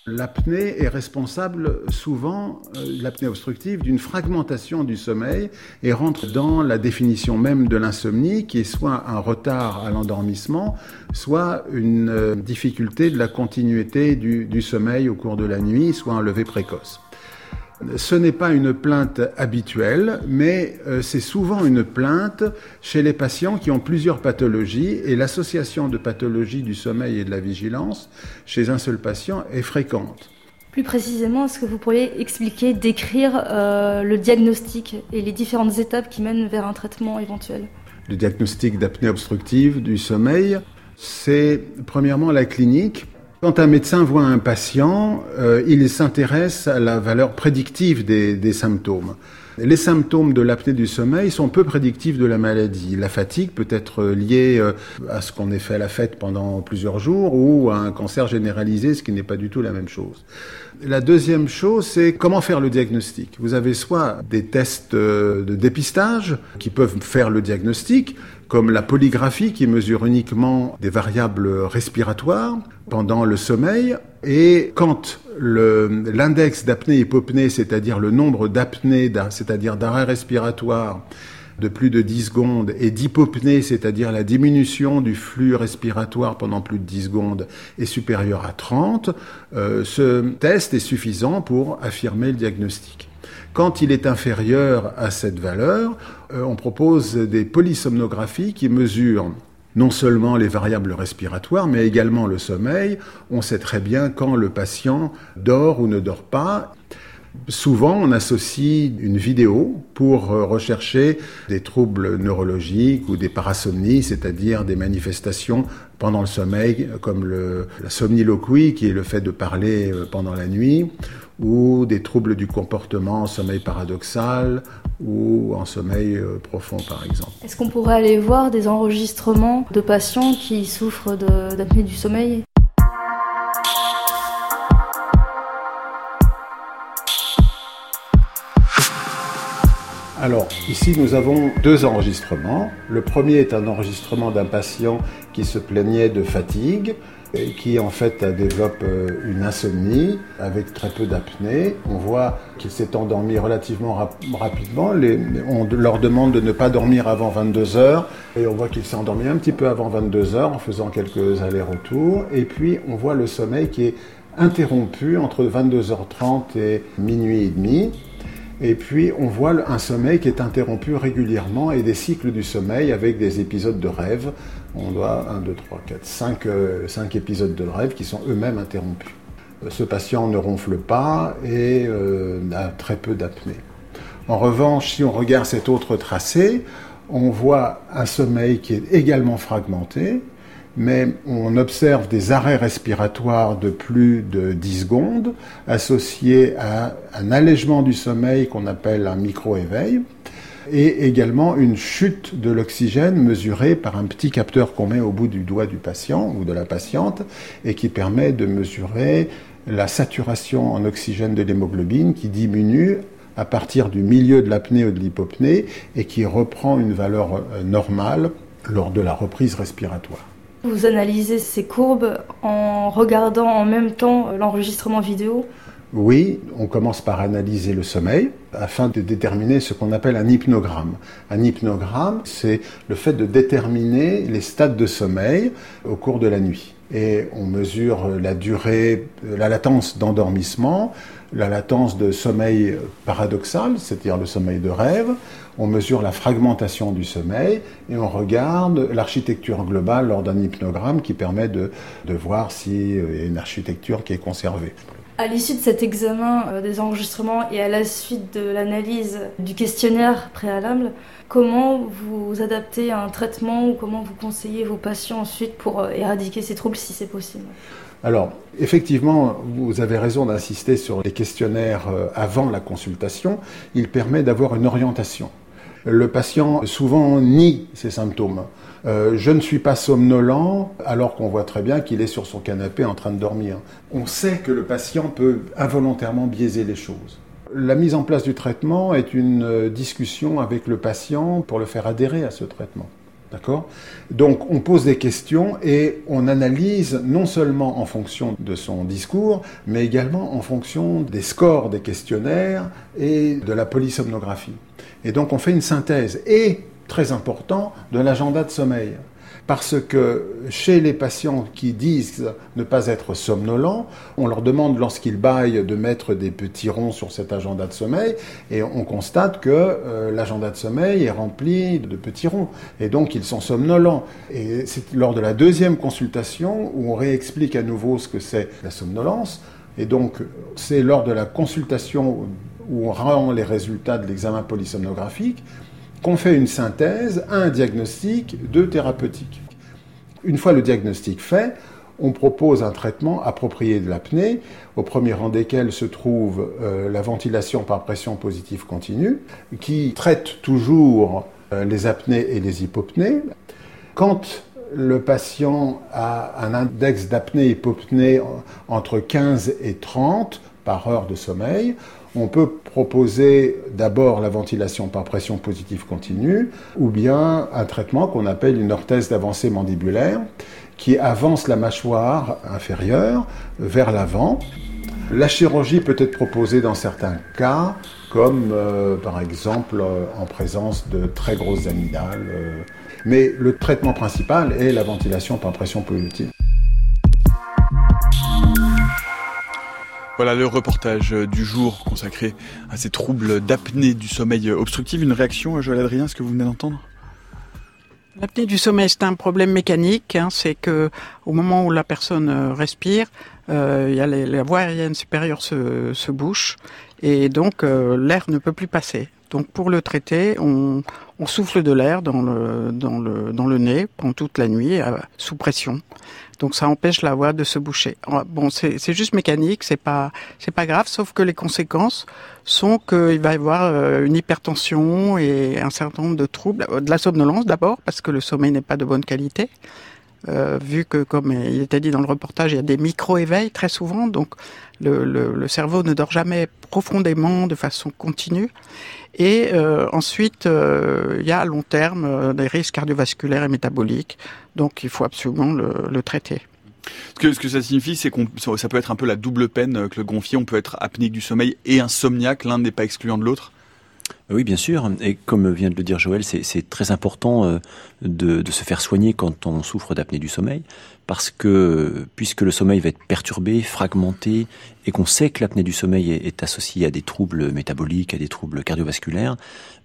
L'apnée est responsable souvent, euh, l'apnée obstructive, d'une fragmentation du sommeil et rentre dans la définition même de l'insomnie qui est soit un retard à l'endormissement, soit une euh, difficulté de la continuité du, du sommeil au cours de la nuit, soit un lever précoce. Ce n'est pas une plainte habituelle, mais euh, c'est souvent une plainte chez les patients qui ont plusieurs pathologies et l'association de pathologies du sommeil et de la vigilance chez un seul patient est fréquente. Plus précisément, est-ce que vous pourriez expliquer, décrire euh, le diagnostic et les différentes étapes qui mènent vers un traitement éventuel? Le diagnostic d'apnée obstructive du sommeil, c'est premièrement la clinique quand un médecin voit un patient, euh, il s'intéresse à la valeur prédictive des, symptômes. Les symptômes de l'apnée du sommeil sont peu prédictifs de la maladie. La fatigue peut être liée euh, à ce qu'on ait fait à la fête pendant plusieurs jours ou à un cancer généralisé, ce qui n'est pas du tout la même chose. La deuxième chose, c'est comment faire le diagnostic. Vous avez soit des tests euh, de dépistage qui peuvent faire le diagnostic, comme la polygraphie qui mesure uniquement des variables respiratoires pendant le sommeil. Et quand l'index d'apnée-hypopnée, c'est-à-dire le nombre d'apnées, c'est-à-dire d'arrêt respiratoire, de plus de 10 secondes et d'hypopnée, c'est-à-dire la diminution du flux respiratoire pendant plus de 10 secondes, est supérieur à 30, euh, ce test est suffisant pour affirmer le diagnostic. Quand il est inférieur à cette valeur, euh, on propose des polysomnographies qui mesurent non seulement les variables respiratoires, mais également le sommeil. On sait très bien quand le patient dort ou ne dort pas. Souvent, on associe une vidéo pour euh, rechercher des troubles neurologiques ou des parasomnies, c'est-à-dire des manifestations pendant le sommeil, comme la somniloquie, qui est le fait de parler euh, pendant la nuit, ou des troubles du comportement en sommeil paradoxal ou en sommeil euh, profond par exemple. Est-ce qu'on pourrait aller voir des enregistrements de patients qui souffrent d'apnée du sommeil? Alors, ici, nous avons deux enregistrements. Le premier est un enregistrement d'un patient qui se plaignait de fatigue qui en fait développe euh, une insomnie avec très peu d'apnée. On voit qu'il s'est endormi relativement rapidement. on leur demande de ne pas dormir avant 22 heures et on voit qu'il s'est endormi un petit peu avant 22 heures en faisant quelques allers-retours. Et puis on voit le sommeil qui est interrompu entre 22h30 et minuit et demi. Et puis on voit un sommeil qui est interrompu régulièrement et des cycles du sommeil avec des épisodes de rêve. On doit 1, 2, 3, 4, 5, 5 épisodes de rêve qui sont eux-mêmes interrompus. Euh, ce patient ne ronfle pas et euh, a très peu d'apnée. En revanche, si on regarde cet autre tracé, on voit un sommeil qui est également fragmenté, mais on observe des arrêts respiratoires de plus de 10 secondes associés à un allègement du sommeil qu'on appelle un micro-éveil et également une chute de l'oxygène mesurée par un petit capteur qu'on met au bout du doigt du patient ou de la patiente et qui permet de mesurer la saturation en oxygène de l'hémoglobine qui diminue à partir du milieu de l'apnée ou de l'hypopnée et qui reprend une valeur euh, normale lors de la reprise respiratoire. Vous analysez ces courbes en regardant en même temps l'enregistrement vidéo oui, on commence par analyser le sommeil afin de déterminer ce qu'on appelle un hypnogramme. Un hypnogramme, c'est le fait de déterminer les stades de sommeil au cours de la nuit. Et on mesure la durée, la latence d'endormissement, la latence de sommeil paradoxal, c'est-à-dire le sommeil de rêve, on mesure la fragmentation du sommeil et on regarde l'architecture globale lors d'un hypnogramme qui permet de, de voir s'il y a une architecture qui est conservée. À l'issue de cet examen euh, des enregistrements et à la suite de l'analyse du questionnaire préalable, comment vous adaptez un traitement ou comment vous conseillez vos patients ensuite pour euh, éradiquer ces troubles si c'est possible? Alors, effectivement, vous avez raison d'insister sur les questionnaires euh, avant la consultation. Il permet d'avoir une orientation. Le patient souvent nie ses symptômes. Euh, je ne suis pas somnolent alors qu'on voit très bien qu'il est sur son canapé en train de dormir. On sait que le patient peut involontairement biaiser les choses. La mise en place du traitement est une euh, discussion avec le patient pour le faire adhérer à ce traitement. D'accord? Donc on pose des questions et on analyse non seulement en fonction de son discours, mais également en fonction des scores des questionnaires et de la polysomnographie. Et donc on fait une synthèse. Et très important de l'agenda de sommeil. Parce que chez les patients qui disent ne pas être somnolents, on leur demande lorsqu'ils baillent de mettre des petits ronds sur cet agenda de sommeil et on constate que euh, l'agenda de sommeil est rempli de petits ronds et donc ils sont somnolents. Et c'est lors de la deuxième consultation où on réexplique à nouveau ce que c'est la somnolence et donc c'est lors de la consultation où on rend les résultats de l'examen polysomnographique qu'on fait une synthèse, un diagnostic, deux thérapeutiques. Une fois le diagnostic fait, on propose un traitement approprié de l'apnée, au premier rang desquels se trouve euh, la ventilation par pression positive continue, qui traite toujours euh, les apnées et les hypopnées. Quand le patient a un index d'apnée-hypopnée entre 15 et 30 par heure de sommeil, on peut proposer d'abord la ventilation par pression positive continue ou bien un traitement qu'on appelle une orthèse d'avancée mandibulaire qui avance la mâchoire inférieure vers l'avant. La chirurgie peut être proposée dans certains cas, comme euh, par exemple euh, en présence de très grosses amygdales. Euh. mais le traitement principal est la ventilation par pression positive. Voilà le reportage du jour consacré à ces troubles d'apnée du sommeil obstructif. Une réaction, Joël Adrien, ce que vous venez d'entendre? L'apnée du sommeil, c'est un problème mécanique. Hein. c'est que au moment où la personne euh, respire, euh, y a la voie aérienne supérieure se, se bouche et donc euh, l'air ne peut plus passer. Donc pour le traiter, on, on souffle de l'air dans le, dans, le, dans le nez pendant toute la nuit sous pression. Donc ça empêche la voix de se boucher. Bon, c'est juste mécanique, c'est pas c'est pas grave, sauf que les conséquences sont qu'il va y avoir euh, une hypertension et un certain nombre de troubles, de la somnolence d'abord parce que le sommeil n'est pas de bonne qualité. Euh, vu que, comme il était dit dans le reportage, il y a des micro-éveils très souvent, donc le, cerveau ne dort jamais profondément de façon continue. Et euh, ensuite, euh, il y a à long terme des risques cardiovasculaires et métaboliques, donc il faut absolument le, traiter. Ce que, ce que ça signifie, c'est qu'on ça peut être un peu la double peine que le gonfier. On peut être apnéique du sommeil et insomniaque. L'un n'est pas excluant de l'autre. Oui, bien sûr. Et comme vient de le dire Joël, c'est très important euh, de, de, se faire soigner quand on souffre d'apnée du sommeil, parce que puisque le sommeil va être perturbé, fragmenté, et qu'on sait que l'apnée du sommeil est, associée à des troubles métaboliques, à des troubles cardiovasculaires,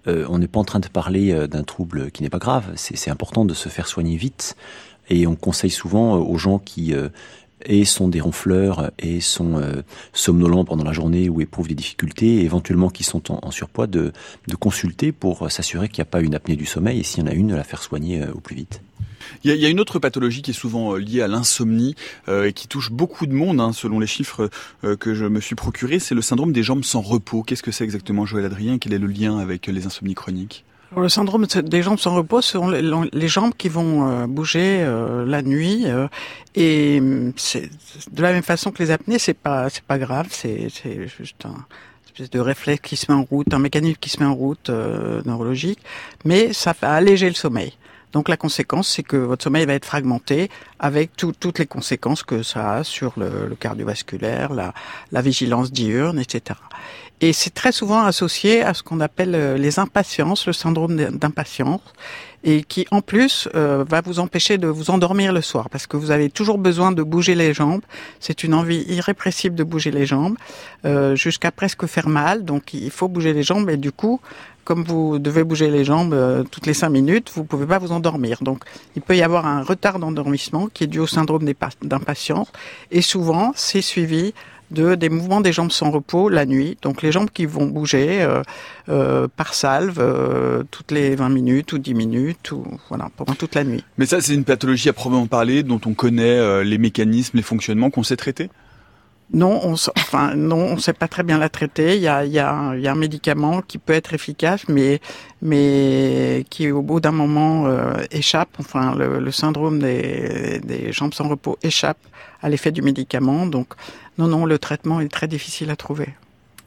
euh, on n'est pas en train de parler euh, d'un trouble qui n'est pas grave. C'est important de se faire soigner vite. Et on conseille souvent aux gens qui et sont des ronfleurs et sont euh, somnolents pendant la journée ou éprouvent des difficultés, et éventuellement qui sont en, surpoids, de, consulter pour s'assurer qu'il n'y a pas une apnée du sommeil et s'il y en a une, de la faire soigner euh, au plus vite. Il y, a, une autre pathologie qui est souvent euh, liée à l'insomnie et qui touche beaucoup de monde, hein, selon les chiffres que je me suis procuré, c'est le syndrome des jambes sans repos. Qu'est-ce que c'est exactement, Joël Adrien? Quel est le lien avec les insomnies chroniques? Le syndrome des jambes sans repos, ce sont les, jambes qui vont euh, bouger euh, la nuit. Euh, et mm, c'est de la même façon que les apnées, c'est pas c'est pas grave, c'est c'est juste un espèce de réflexe qui se met en route, un mécanisme qui se met en route neurologique, mais ça va alléger le sommeil. Donc la conséquence, c'est que votre sommeil va être fragmenté avec toutes les conséquences que ça a sur le, le cardiovasculaire, la, la vigilance diurne, etc. Et c'est très souvent associé à ce qu'on appelle euh, les impatiences, le syndrome d'impatience, et qui en plus euh, va vous empêcher de vous endormir le soir, parce que vous avez toujours besoin de bouger les jambes. C'est une envie irrépressible de bouger les jambes, euh, jusqu'à presque faire mal. Donc il faut bouger les jambes, et du coup, comme vous devez bouger les jambes toutes les cinq minutes, vous pouvez pas vous endormir. Donc il peut y avoir un retard d'endormissement qui est dû au syndrome d'impatience, et souvent c'est suivi de des mouvements des jambes sans repos la nuit. Donc les jambes qui vont bouger euh, euh, par salve euh, toutes les 20 minutes ou 10 minutes ou voilà pendant toute la nuit. Mais ça c'est une pathologie à proprement parler dont on connaît les mécanismes, les fonctionnements qu'on sait traiter? Non, on enfin non, on sait pas très bien la traiter. Il y a, il y a, il y a un médicament qui peut être efficace, mais mais qui au bout d'un moment échappe. Enfin, le, le syndrome des, des jambes sans repos échappe à l'effet du médicament. Donc non, non, le traitement est très difficile à trouver.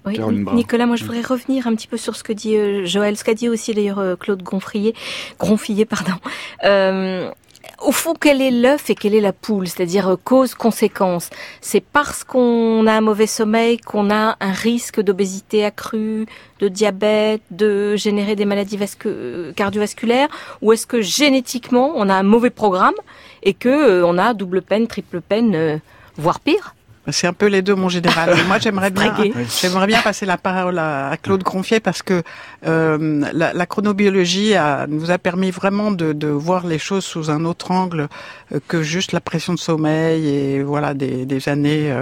Oui, Nicolas, moi je voudrais revenir un petit peu sur ce que dit euh, Joël, ce qu'a dit aussi d'ailleurs euh, Claude Gonfrier, Gronfillet, pardon. Euh, au fond, quel est l'œuf et quelle est la poule? C'est-à-dire cause-conséquence. C'est parce qu'on a un mauvais sommeil qu'on a un risque d'obésité accrue, de diabète, de générer des maladies cardiovasculaires? Ou est-ce que génétiquement, on a un mauvais programme et que on a double peine, triple peine, voire pire? C'est un peu les deux, mon général. moi, j'aimerais bien, j'aimerais bien passer la parole à, Claude Gronfier parce que euh, la, la, chronobiologie a, nous a permis vraiment de, de, voir les choses sous un autre angle euh, que juste la pression de sommeil et voilà des, des années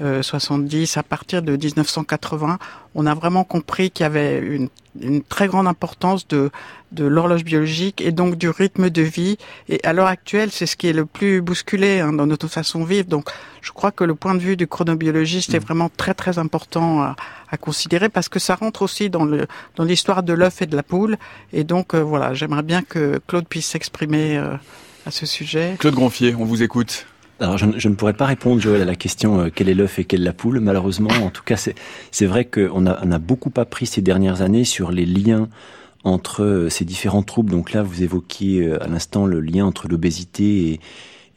euh, 70 euh, à partir de 1980 on a vraiment compris qu'il y avait une, une, très grande importance de, de l'horloge biologique et donc du rythme de vie. Et à l'heure actuelle, c'est ce qui est le plus bousculé hein, dans notre façon de vivre. Donc, je crois que le point de vue du chronobiologiste est mm. vraiment très très important à, à considérer parce que ça rentre aussi dans le dans l'histoire de l'œuf et de la poule. Et donc, euh, voilà, j'aimerais bien que Claude puisse s'exprimer euh, à ce sujet. Claude Gronfier, on vous écoute. Alors, je, ne pourrais pas répondre, Joël, à la question euh, quel est l'œuf et quelle la poule. Malheureusement, en tout cas, c'est vrai qu'on a, on a beaucoup appris ces dernières années sur les liens entre euh, ces différents troubles. Donc là, vous évoquiez euh, à l'instant le lien entre l'obésité et,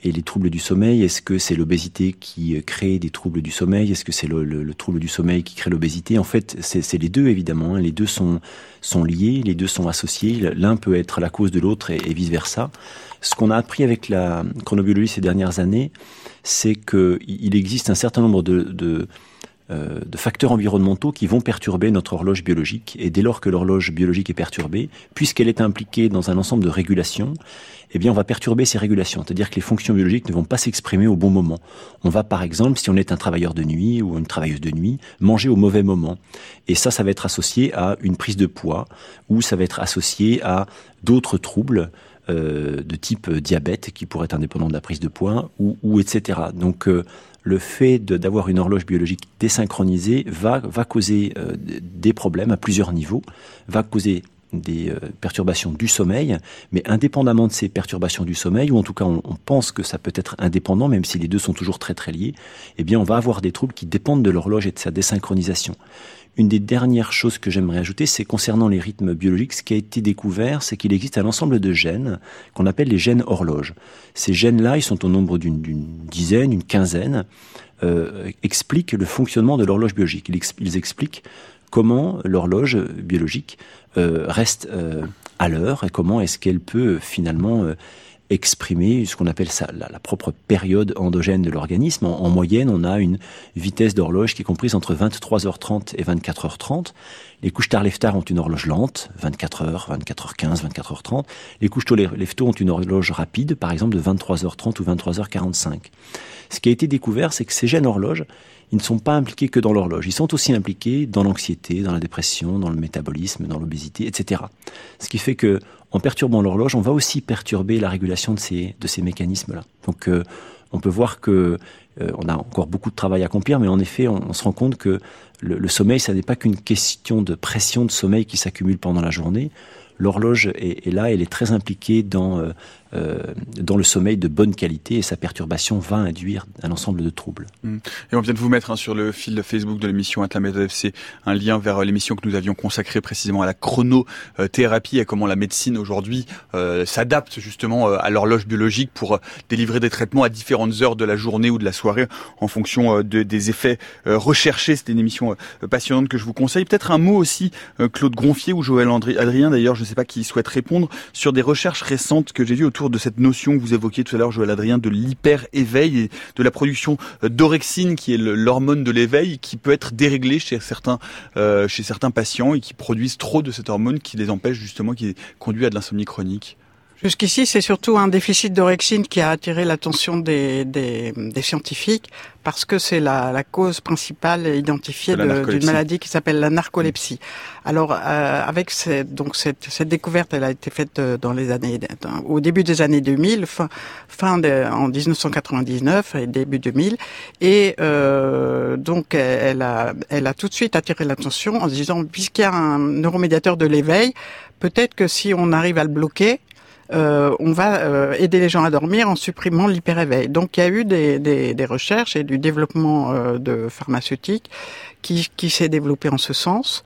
et les troubles du sommeil Est-ce que c'est l'obésité qui crée des troubles du sommeil? Est-ce que c'est le, le, le, trouble du sommeil qui crée l'obésité? En fait, c'est les deux évidemment. Hein. Les deux sont, sont liés, les deux sont associés. L'un peut être la cause de l'autre et, et vice versa. Ce qu'on a appris avec la chronobiologie ces dernières années, c'est qu'il existe un certain nombre de, de, euh, de, facteurs environnementaux qui vont perturber notre horloge biologique. Et dès lors que l'horloge biologique est perturbée, puisqu'elle est impliquée dans un ensemble de régulations, eh bien, on va perturber ces régulations. C'est-à-dire que les fonctions biologiques ne vont pas s'exprimer au bon moment. On va, par exemple, si on est un travailleur de nuit ou une travailleuse de nuit, manger au mauvais moment. Et ça, ça va être associé à une prise de poids ou ça va être associé à d'autres troubles euh, de type diabète qui pourrait être indépendant de la prise de poids ou, etc. Donc euh, le fait d'avoir une horloge biologique désynchronisée va, causer euh, des problèmes à plusieurs niveaux, va causer des euh, perturbations du sommeil, mais indépendamment de ces perturbations du sommeil, ou en tout cas on, on, pense que ça peut être indépendant, même si les deux sont toujours très très liés, eh bien on va avoir des troubles qui dépendent de l'horloge et de sa désynchronisation. Une des dernières choses que j'aimerais ajouter, c'est concernant les rythmes biologiques, ce qui a été découvert, c'est qu'il existe un ensemble de gènes qu'on appelle les gènes horloges. Ces gènes-là, ils sont au nombre d'une dizaine, une quinzaine, euh, expliquent le fonctionnement de l'horloge biologique. Ils, expliquent comment l'horloge biologique euh, reste euh, à l'heure et comment est-ce qu'elle peut finalement exprimer ce qu'on appelle la, propre période endogène de l'organisme. En, en, moyenne, on a une vitesse d'horloge qui est comprise entre 23h30 et 24h30. Les couches tard tard ont une horloge lente, 24h, 24h15, 24h30. Les couches tôt tôt ont une horloge rapide, par exemple de 23h30 ou 23h45. Ce qui a été découvert, c'est que ces gènes horloges, ils ne sont pas impliqués que dans l'horloge. Ils sont aussi impliqués dans l'anxiété, dans la dépression, dans le métabolisme, dans l'obésité, etc. Ce qui fait que, en perturbant l'horloge, on va aussi perturber la régulation de ces, de ces mécanismes-là. Donc, euh, on peut voir que euh, on a encore beaucoup de travail à accomplir, mais en effet, on, se rend compte que le, sommeil, ça n'est pas qu'une question de pression de sommeil qui s'accumule pendant la journée. l'horloge est, est, là, elle est très impliquée dans euh, dans le sommeil de bonne qualité et sa perturbation va induire un ensemble de troubles. Mmh. Et on vient de vous mettre hein, sur le fil Facebook de l'émission Interméthode FC un lien vers euh, l'émission que nous avions consacrée précisément à la chronothérapie et comment la médecine aujourd'hui euh, s'adapte justement à l'horloge biologique pour délivrer des traitements à différentes heures de la journée ou de la soirée en fonction de, des effets recherchés. C'était une émission passionnante que je vous conseille. Peut-être un mot aussi, Claude Gronfier ou Joël Adrien d'ailleurs, je ne sais pas qui souhaite répondre, sur des recherches récentes que j'ai vues autour de cette notion que vous évoquiez tout à l'heure, Joël Adrien, de l'hyper-éveil et de la production d'orexine, qui est l'hormone de l'éveil, qui peut être déréglée chez certains, euh, chez certains patients et qui produisent trop de cette hormone qui les empêche justement, qui conduit à de l'insomnie chronique. Jusqu'ici, c'est surtout un déficit d'orexine qui a attiré l'attention des, des, des, scientifiques parce que c'est la, la, cause principale identifiée d'une maladie qui s'appelle la narcolepsie. Alors, euh, avec cette, donc cette, cette, découverte, elle a été faite euh, dans les années, au début des années 2000, fin, fin de, en 1999 et début 2000, et euh, donc elle a, elle a tout de suite attiré l'attention en se disant puisqu'il y a un neuromédiateur de l'éveil, peut-être que si on arrive à le bloquer, euh, on va euh, aider les gens à dormir en supprimant l'hyperéveil. Donc il y a eu des, des, des recherches et du développement euh, de pharmaceutiques qui, qui s'est développé en ce sens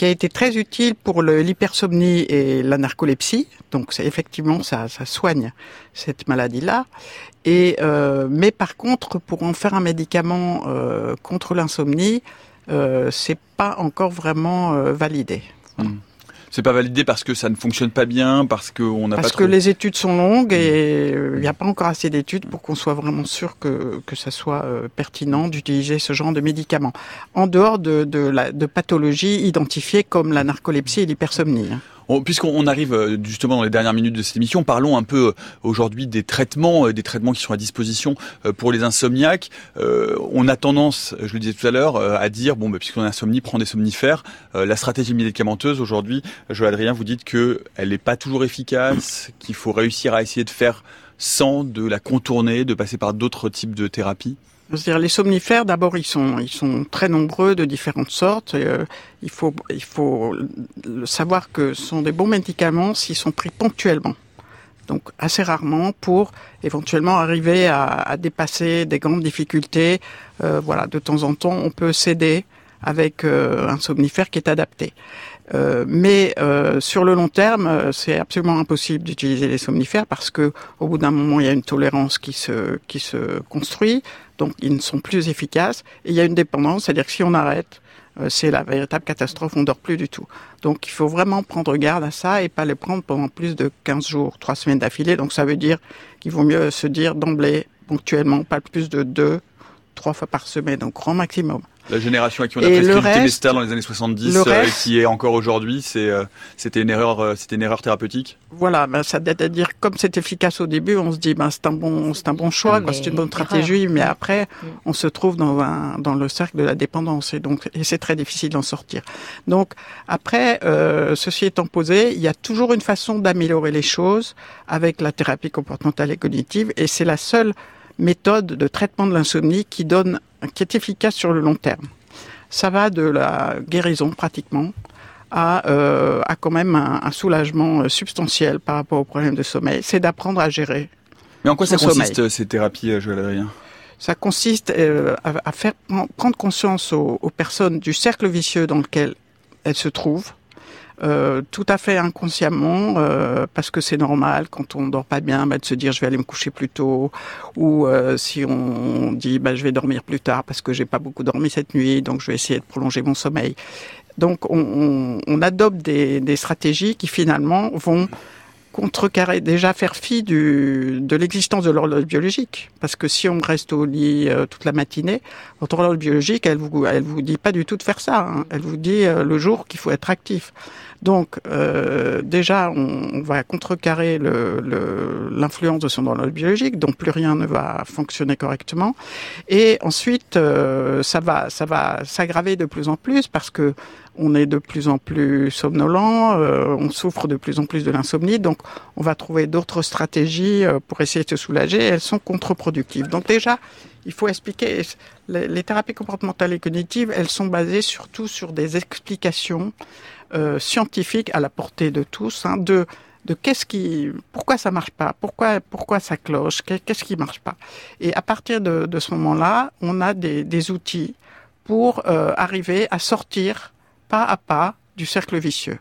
qui a été très utile pour l'hypersomnie et la narcolepsie. Donc effectivement ça, ça soigne cette maladie-là. Et euh, mais par contre, pour en faire un médicament euh, contre l'insomnie, euh, c'est pas encore vraiment validé. Mmh c'est pas validé parce que ça ne fonctionne pas bien, parce qu'on n'a pas Parce que les études sont longues et euh, il n'y a pas encore assez d'études pour qu'on soit vraiment sûr que, que ça soit euh, pertinent d'utiliser ce genre de médicaments. En dehors de, de, la, de pathologies identifiées comme la narcolepsie et l'hypersomnie. Puisqu'on arrive euh, justement dans les dernières minutes de cette émission, parlons un peu euh, aujourd'hui des traitements, euh, des traitements qui sont à disposition pour les insomniaques. on a tendance, je le disais tout à l'heure, à dire bon, bah, puisqu'on a insomnie, prend des somnifères. la stratégie médicamenteuse aujourd'hui, Joël Adrien, vous dites que elle n'est pas toujours efficace, qu'il faut réussir à essayer de faire sans de la contourner, de passer par d'autres types de thérapies. -dire les somnifères, d'abord, ils sont, ils sont très nombreux de différentes sortes. Euh, il faut, il faut savoir que ce sont des bons médicaments s'ils sont pris ponctuellement. Donc assez rarement pour éventuellement arriver à, à dépasser des grandes difficultés. Euh, voilà, de temps en temps, on peut céder avec euh, un somnifère qui est adapté. Euh, mais euh, sur le long terme, euh, c'est absolument impossible d'utiliser les somnifères parce que au bout d'un moment, il y a une tolérance qui se qui se construit, donc ils ne sont plus efficaces. Et il y a une dépendance, c'est-à-dire que si on arrête, c'est la véritable catastrophe, on dort plus du tout. Donc il faut vraiment prendre garde à ça et pas les prendre pendant plus de 15 jours, 3 semaines d'affilée. Donc ça veut dire qu'il vaut mieux se dire d'emblée, ponctuellement, pas plus de 2, 3 fois par semaine, au grand maximum. La génération à qui on a prescrit le Temestal dans les années 70, euh, qui est encore aujourd'hui, c'est euh, c'était une erreur, euh, c'était une erreur thérapeutique? Voilà, ben, ça à dire comme c'est efficace au début, on se dit ben c'est un bon, c'est un bon choix, c'est une bonne stratégie, mais après mm. on se trouve dans un dans le cercle de la dépendance et donc et c'est très difficile d'en sortir. Donc après, ceci étant posé, il y a toujours une façon d'améliorer les choses avec la thérapie comportementale et cognitive et c'est la seule méthode de traitement de l'insomnie qui donne, qui est efficace sur le long terme. Ça va de la guérison pratiquement à, euh, à quand même un, soulagement euh, substantiel par rapport au problème de sommeil. C'est d'apprendre à gérer. Mais en quoi ça consiste ces thérapies, euh, Joël Adrien? Ça consiste à, faire prendre conscience aux, aux personnes du cercle vicieux dans lequel elles se trouvent euh, tout à fait inconsciemment, euh, parce que c'est normal quand on dort pas bien, bah, de se dire je vais aller me coucher plus tôt, ou euh, si on dit bah, je vais dormir plus tard parce que j'ai pas beaucoup dormi cette nuit, donc je vais essayer de prolonger mon sommeil. Donc on, on, on adopte des, des, stratégies qui finalement vont contrecarrer, déjà faire fi du, de l'existence de l'horloge biologique. Parce que si on reste au lit toute la matinée, votre horloge biologique, elle vous, elle vous dit pas du tout de faire ça. Hein. Elle vous dit le jour qu'il faut être actif. Donc euh, déjà, on, va contrecarrer l'influence le, de son horloge biologique, donc plus rien ne va fonctionner correctement. Et ensuite, euh, ça va, ça va s'aggraver de plus en plus parce que on est de plus en plus somnolent, euh, on souffre de plus en plus de l'insomnie, donc on va trouver d'autres stratégies euh, pour essayer de se soulager. elles sont contre-productives. Donc déjà, il faut expliquer. Les, thérapies comportementales et cognitives, elles sont basées surtout sur des explications euh, scientifiques à la portée de tous, hein, de de qu'est-ce qui, pourquoi ça marche pas, pourquoi, pourquoi ça cloche, qu'est-ce qui marche pas. Et à partir de, de ce moment-là, on a des, des outils pour euh, arriver à sortir pas à pas du cercle vicieux.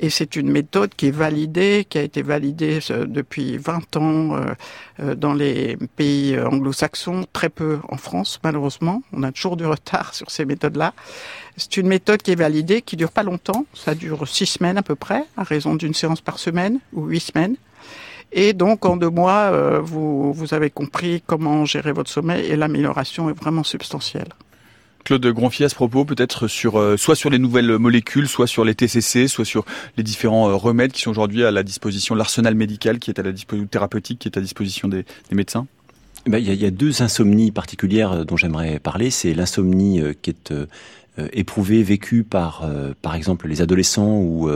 Et c'est une méthode qui est validée, qui a été validée euh, depuis 20 ans euh, dans les pays anglo-saxons, très peu en France malheureusement. On a toujours du retard sur ces méthodes-là. C'est une méthode qui est validée, qui dure pas longtemps. Ça dure six semaines à peu près, à raison d'une séance par semaine ou huit semaines. Et donc, en deux mois, vous, vous avez compris comment gérer votre sommeil et l'amélioration est vraiment substantielle. Claude Gronfier à ce propos, peut-être sur euh, soit sur les nouvelles molécules, soit sur les TCC, soit sur les différents euh, remèdes qui sont aujourd'hui à la disposition, l'arsenal médical qui est à la disposition thérapeutique qui est à disposition des, médecins. Eh ben, il y, a, deux insomnies particulières euh, dont j'aimerais parler. C'est l'insomnie qui est éprouvée, vécue par, par exemple, les adolescents ou,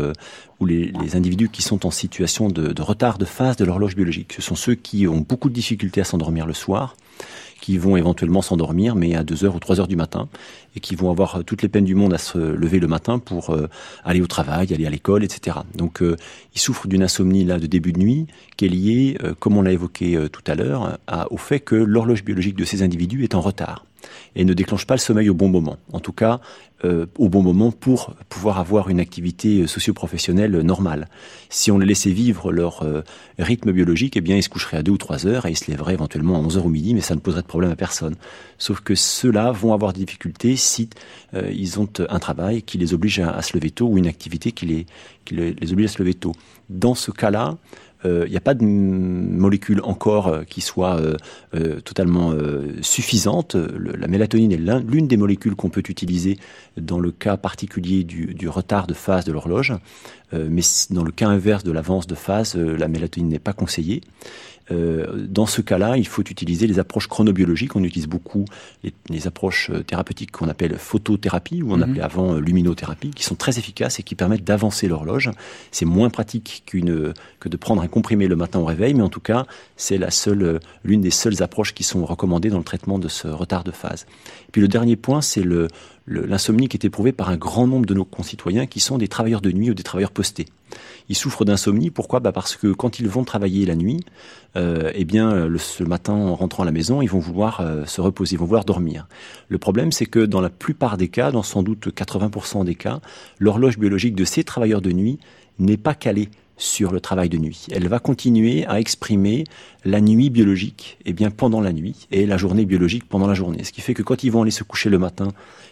les, individus qui sont en situation de, de retard de phase de l'horloge biologique. Ce sont ceux qui ont beaucoup de difficultés à s'endormir le soir qui vont éventuellement s'endormir, mais à 2 heures ou 3 heures du matin, et qui vont avoir toutes les peines du monde à se lever le matin pour euh, aller au travail, aller à l'école, etc. Donc euh, ils souffrent d'une insomnie là de début de nuit, qui est liée, euh, comme on l'a évoqué tout à l'heure, au fait que l'horloge biologique de ces individus est en retard et ne déclenche pas le sommeil au bon moment. En tout cas, euh, au bon moment pour pouvoir avoir une activité euh, socio-professionnelle normale. Si on les laissait vivre leur euh, rythme biologique, eh bien, ils se coucheraient à 2 ou 3 heures et ils se lèveraient éventuellement à 11 heures au midi, mais ça ne poserait de problème à personne. Sauf que ceux-là vont avoir des difficultés si ils ont un travail qui les oblige à, se lever tôt ou une activité qui les oblige à se lever tôt. Dans ce cas-là, il euh, n'y a pas de molécule encore euh, qui soit euh, totalement suffisante. la mélatonine est l'une des molécules qu'on peut utiliser dans le cas particulier du, du retard de phase de l'horloge. mais dans le cas inverse de l'avance de phase, la mélatonine n'est pas conseillée. Euh, dans ce cas-là, il faut utiliser les approches chronobiologiques. On utilise beaucoup les, approches thérapeutiques qu'on appelle photothérapie, ou on mhm. appelait avant luminothérapie, qui sont très efficaces et qui permettent d'avancer l'horloge. C'est moins pratique qu'une que de prendre un comprimé le matin au réveil, mais en tout cas, c'est la seule, l'une des seules approches qui sont recommandées dans le traitement de ce retard de phase. Puis le dernier point, c'est l'insomnie qui est éprouvée par un grand nombre de nos concitoyens qui sont des travailleurs de nuit ou des travailleurs postés. Ils souffrent d'insomnie. Pourquoi? Bah Parce que quand ils vont travailler la nuit, euh, eh bien, le, ce matin, en rentrant à la maison, ils vont vouloir euh, se reposer, ils vont vouloir dormir. Le problème, c'est que dans la plupart des cas, dans sans doute 80% des cas, l'horloge biologique de ces travailleurs de nuit n'est pas calée sur le travail de nuit. Elle va continuer à exprimer la nuit biologique eh bien pendant la nuit et la journée biologique pendant la journée. Ce qui fait que quand ils vont aller se coucher le matin,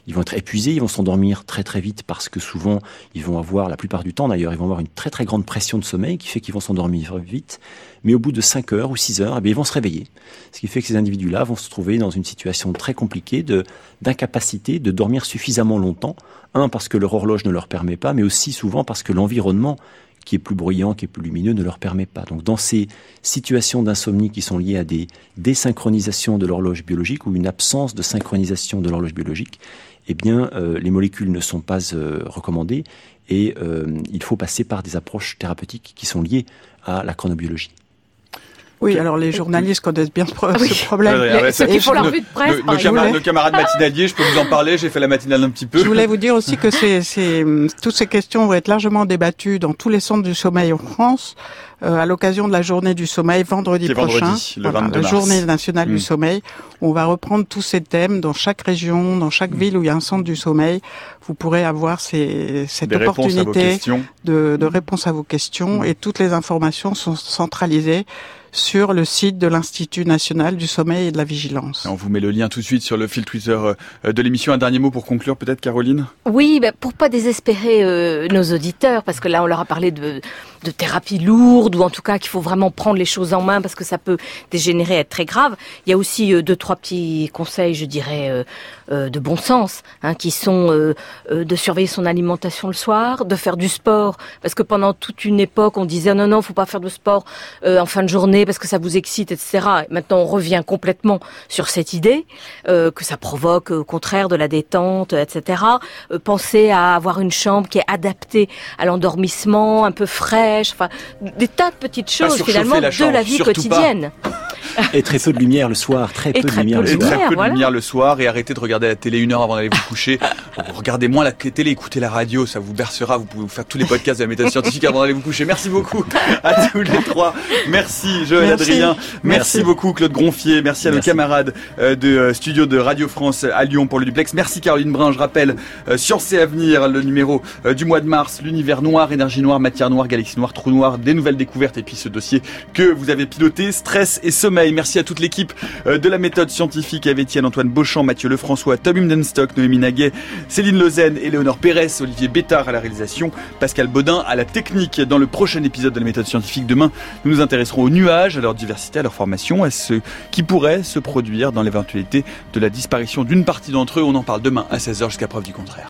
ils vont être épuisés, ils vont s'endormir très très vite parce que souvent ils vont avoir, la plupart du temps d'ailleurs, ils vont avoir une très très grande pression de sommeil qui fait qu'ils vont s'endormir vite. Mais au bout de 5 heures ou 6 heures, eh bien, ils vont se réveiller. Ce qui fait que ces individus-là vont se trouver dans une situation très compliquée de d'incapacité de dormir suffisamment longtemps. Un parce que leur horloge ne leur permet pas, mais aussi souvent parce que l'environnement qui est plus bruyant, qui est plus lumineux, ne leur permet pas. Donc dans ces situations d'insomnie qui sont liées à des désynchronisations de l'horloge biologique ou une absence de synchronisation de l'horloge biologique, eh bien euh, les molécules ne sont pas euh, recommandées et euh, il faut passer par des approches thérapeutiques qui sont liées à la chronobiologie. Oui, alors les journalistes connaissent bien ce, problème. ceux qui font leur vue de presse. Nos, camarades, matinaliers, je peux vous en parler, j'ai fait la matinale un petit peu. Je voulais vous dire aussi que c'est, c'est, toutes ces questions vont être largement débattues dans tous les centres du sommeil en France. Euh, à l'occasion de la journée du sommeil vendredi prochain, la journée nationale du hmm. sommeil. On va reprendre tous ces thèmes dans chaque région, dans chaque ville où il y a un centre du sommeil. Vous pourrez avoir ces, cette opportunité de, de réponse à vos questions hmm. et toutes les informations sont centralisées sur le site de l'Institut national du sommeil et de la vigilance. On vous met le lien tout de suite sur le fil Twitter euh, de l'émission. Un dernier mot pour conclure peut-être Caroline? Oui, ben pour pas désespérer euh, nos auditeurs, parce que là on leur a parlé de, de thérapie lourde, ou en tout cas qu'il faut vraiment prendre les choses en main parce que ça peut dégénérer, être très grave. Il y a aussi euh, deux, trois petits conseils, je dirais, de bon sens, hein, qui sont de surveiller son alimentation le soir, de faire du sport, parce que pendant toute une époque on disait non, non, faut pas faire de sport en fin de journée parce que ça vous excite, etc. Maintenant, on revient complètement sur cette idée euh, que ça provoque au contraire de la détente, etc. Euh, pensez à avoir une chambre qui est adaptée à l'endormissement, un peu fraîche, enfin des tas de petites choses finalement de la vie quotidienne. Et très peu de lumière le soir, très peu de lumière le soir. Et très peu de lumière le soir et arrêtez de regarder la télé une heure avant d'aller vous coucher. Regardez moins la télé, écoutez la radio, ça vous bercera. Vous pouvez vous faire tous les podcasts de la méthode scientifique avant d'aller vous coucher. Merci beaucoup à tous les trois. Merci Joël Adrien. Merci. beaucoup Claude Gronfier. Merci à nos camarades euh, de euh, studio de Radio France à Lyon pour le duplex. Merci Caroline Brun. Je rappelle euh, Science et Avenir, le numéro du mois de mars, l'univers noir, énergie noire, matière noire, galaxie noire, trou noir, des nouvelles découvertes et puis ce dossier que vous avez piloté, stress et sommeil. Merci à toute l'équipe de la méthode scientifique avec Étienne Antoine Beauchamp, Mathieu Lefrançois, Tom Himdenstock, Noémie Naguet, Céline Lozen, Éléonore Pérez, Olivier Bétard à la réalisation, Pascal Baudin à la technique. Dans le prochain épisode de la méthode scientifique demain, nous nous intéresserons aux nuages, à leur diversité, à leur formation, à ce qui pourrait se produire dans l'éventualité de la disparition d'une partie d'entre eux. On en parle demain à 16h jusqu'à preuve du contraire.